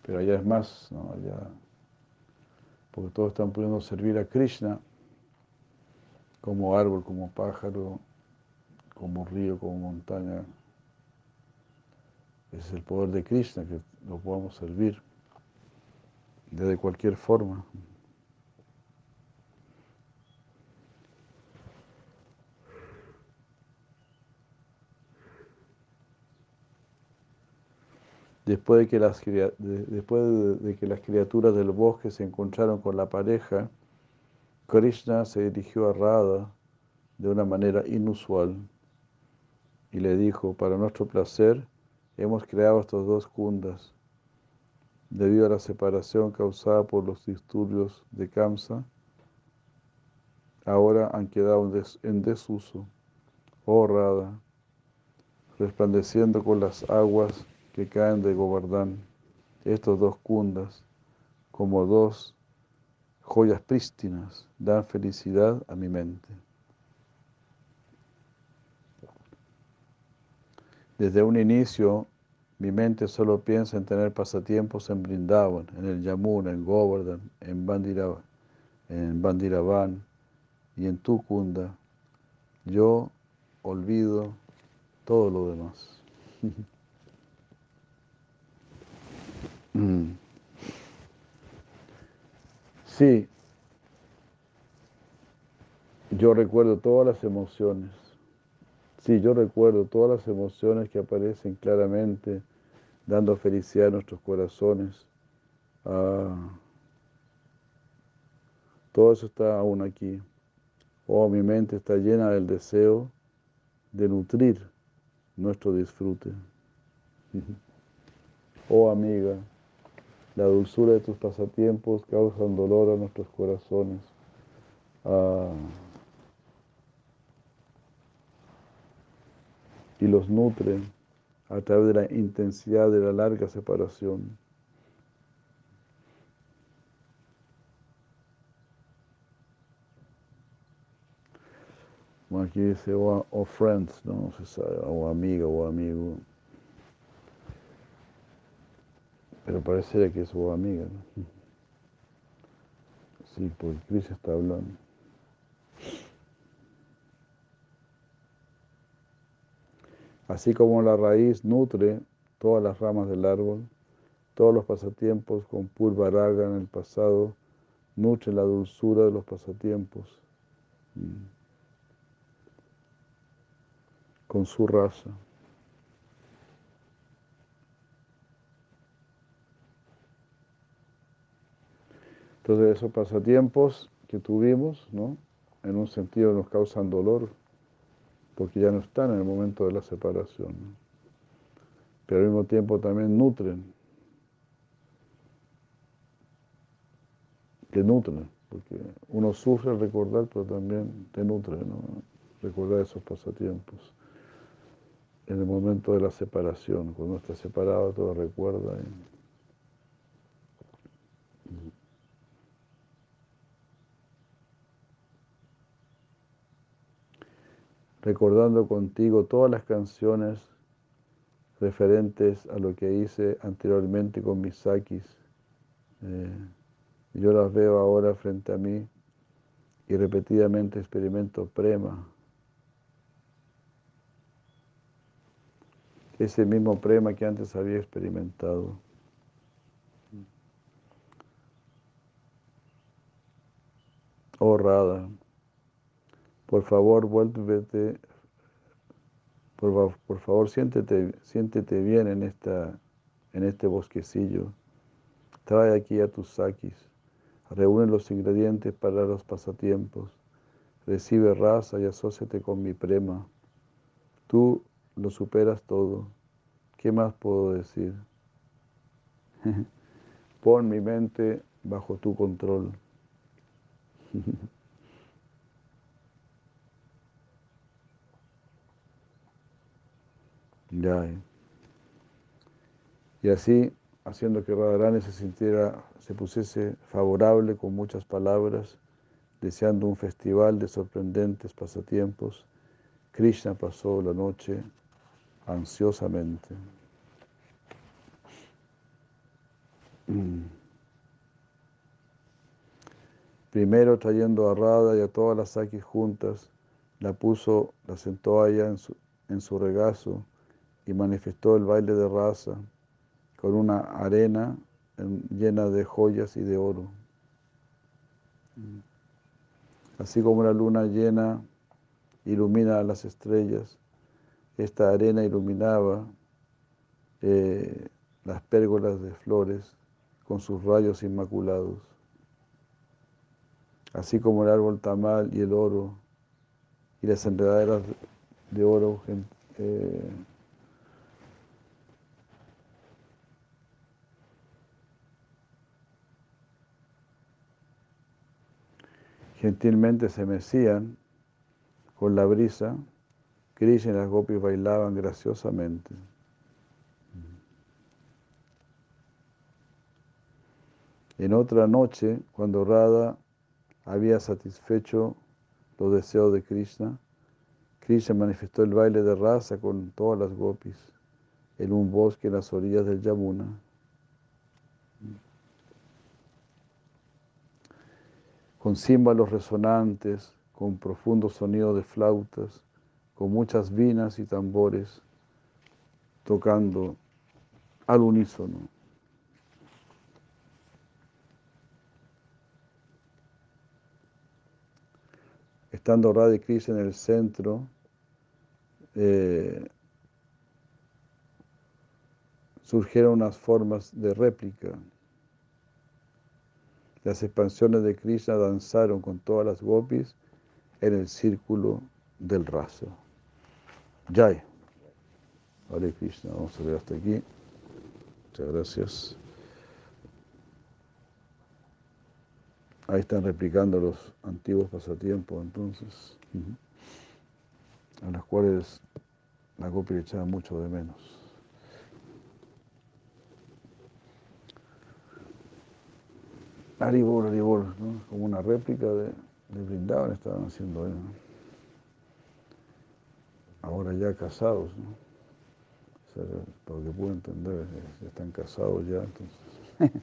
Pero allá es más, ¿no? Allá, porque todos están pudiendo servir a Krishna como árbol, como pájaro, como río, como montaña. Ese es el poder de Krishna, que lo podamos servir de cualquier forma. Después de, que las, criaturas del bosque se encontraron con la pareja, Krishna se dirigió a Radha de una manera inusual y le dijo, para nuestro placer hemos creado estos dos kundas. Debido a la separación causada por los disturbios de Kamsa, ahora han quedado en desuso. Oh Radha, resplandeciendo con las aguas que caen de Govardhan, estos dos kundas, como dos joyas prístinas dan felicidad a mi mente. Desde un inicio, mi mente solo piensa en tener pasatiempos en Brindavan, en el Yamuna, en Govardhan, en Bandiravan, en Bandiravan y en Tukunda. Yo olvido todo lo demás. Mm. Sí, yo recuerdo todas las emociones. Sí, yo recuerdo todas las emociones que aparecen claramente, dando felicidad a nuestros corazones. Ah, todo eso está aún aquí. Oh, mi mente está llena del deseo de nutrir nuestro disfrute. Oh, amiga. La dulzura de tus pasatiempos causan dolor a nuestros corazones. Ah, y los nutren a través de la intensidad de la larga separación. aquí dice, o, friends, no o amiga o amigo. Pero parece que es su amiga. ¿no? Sí, porque Cris está hablando. Así como la raíz nutre todas las ramas del árbol, todos los pasatiempos con purvaraga en el pasado nutren la dulzura de los pasatiempos mm, con su raza. Entonces esos pasatiempos que tuvimos, ¿no? en un sentido nos causan dolor, porque ya no están en el momento de la separación. Pero al mismo tiempo también nutren, te nutren, porque uno sufre al recordar, pero también te nutre, ¿no? recordar esos pasatiempos. En el momento de la separación, cuando está separado, todo recuerda. Recordando contigo todas las canciones referentes a lo que hice anteriormente con mis sakis. Eh, yo las veo ahora frente a mí y repetidamente experimento prema. Ese mismo prema que antes había experimentado. Oh. Por favor, vuélvete, por, por, favor, siéntete, siéntete bien en, esta, en este bosquecillo. Trae aquí a tus sakis. Reúne los ingredientes para los pasatiempos. Recibe raza y asóciate con mi prema. Tú lo superas todo. ¿Qué más puedo decir? Pon mi mente bajo tu control. Ya. Y así, haciendo que Radharani se sintiera, se pusiese favorable con muchas palabras, deseando un festival de sorprendentes pasatiempos, Krishna pasó la noche ansiosamente. Primero trayendo a Radha y a todas las Sakis juntas, la puso, la sentó allá en su, en su regazo y manifestó el baile de raza con una arena llena de joyas y de oro. Así como la luna llena ilumina a las estrellas, esta arena iluminaba eh, las pérgolas de flores con sus rayos inmaculados. Así como el árbol tamal y el oro y las enredaderas de oro eh, gentilmente se mecían con la brisa, Krishna y las gopis bailaban graciosamente. En otra noche, cuando Radha había satisfecho los deseos de Krishna, Krishna manifestó el baile de raza con todas las gopis en un bosque en las orillas del Yamuna. Con címbalos resonantes, con profundo sonido de flautas, con muchas vinas y tambores, tocando al unísono. Estando Radha en el centro, eh, surgieron unas formas de réplica. Las expansiones de Krishna danzaron con todas las gopis en el círculo del raso. Jai. Hare Krishna, vamos a ver hasta aquí. Muchas gracias. Ahí están replicando los antiguos pasatiempos, entonces, a las cuales la gopi echaba mucho de menos. Aribor, Aribor, ¿no? como una réplica de, de Brindavan estaban haciendo ellos. Ahora ya casados, ¿no? O sea, lo que puedo entender, están casados ya, entonces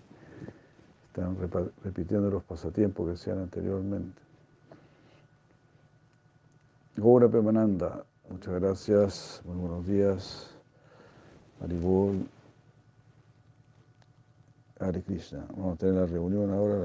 están repitiendo los pasatiempos que hacían anteriormente. Gora Pemananda, muchas gracias, muy buenos días. Aribol. Hare Krishna. Vamos a tener la reunión ahora.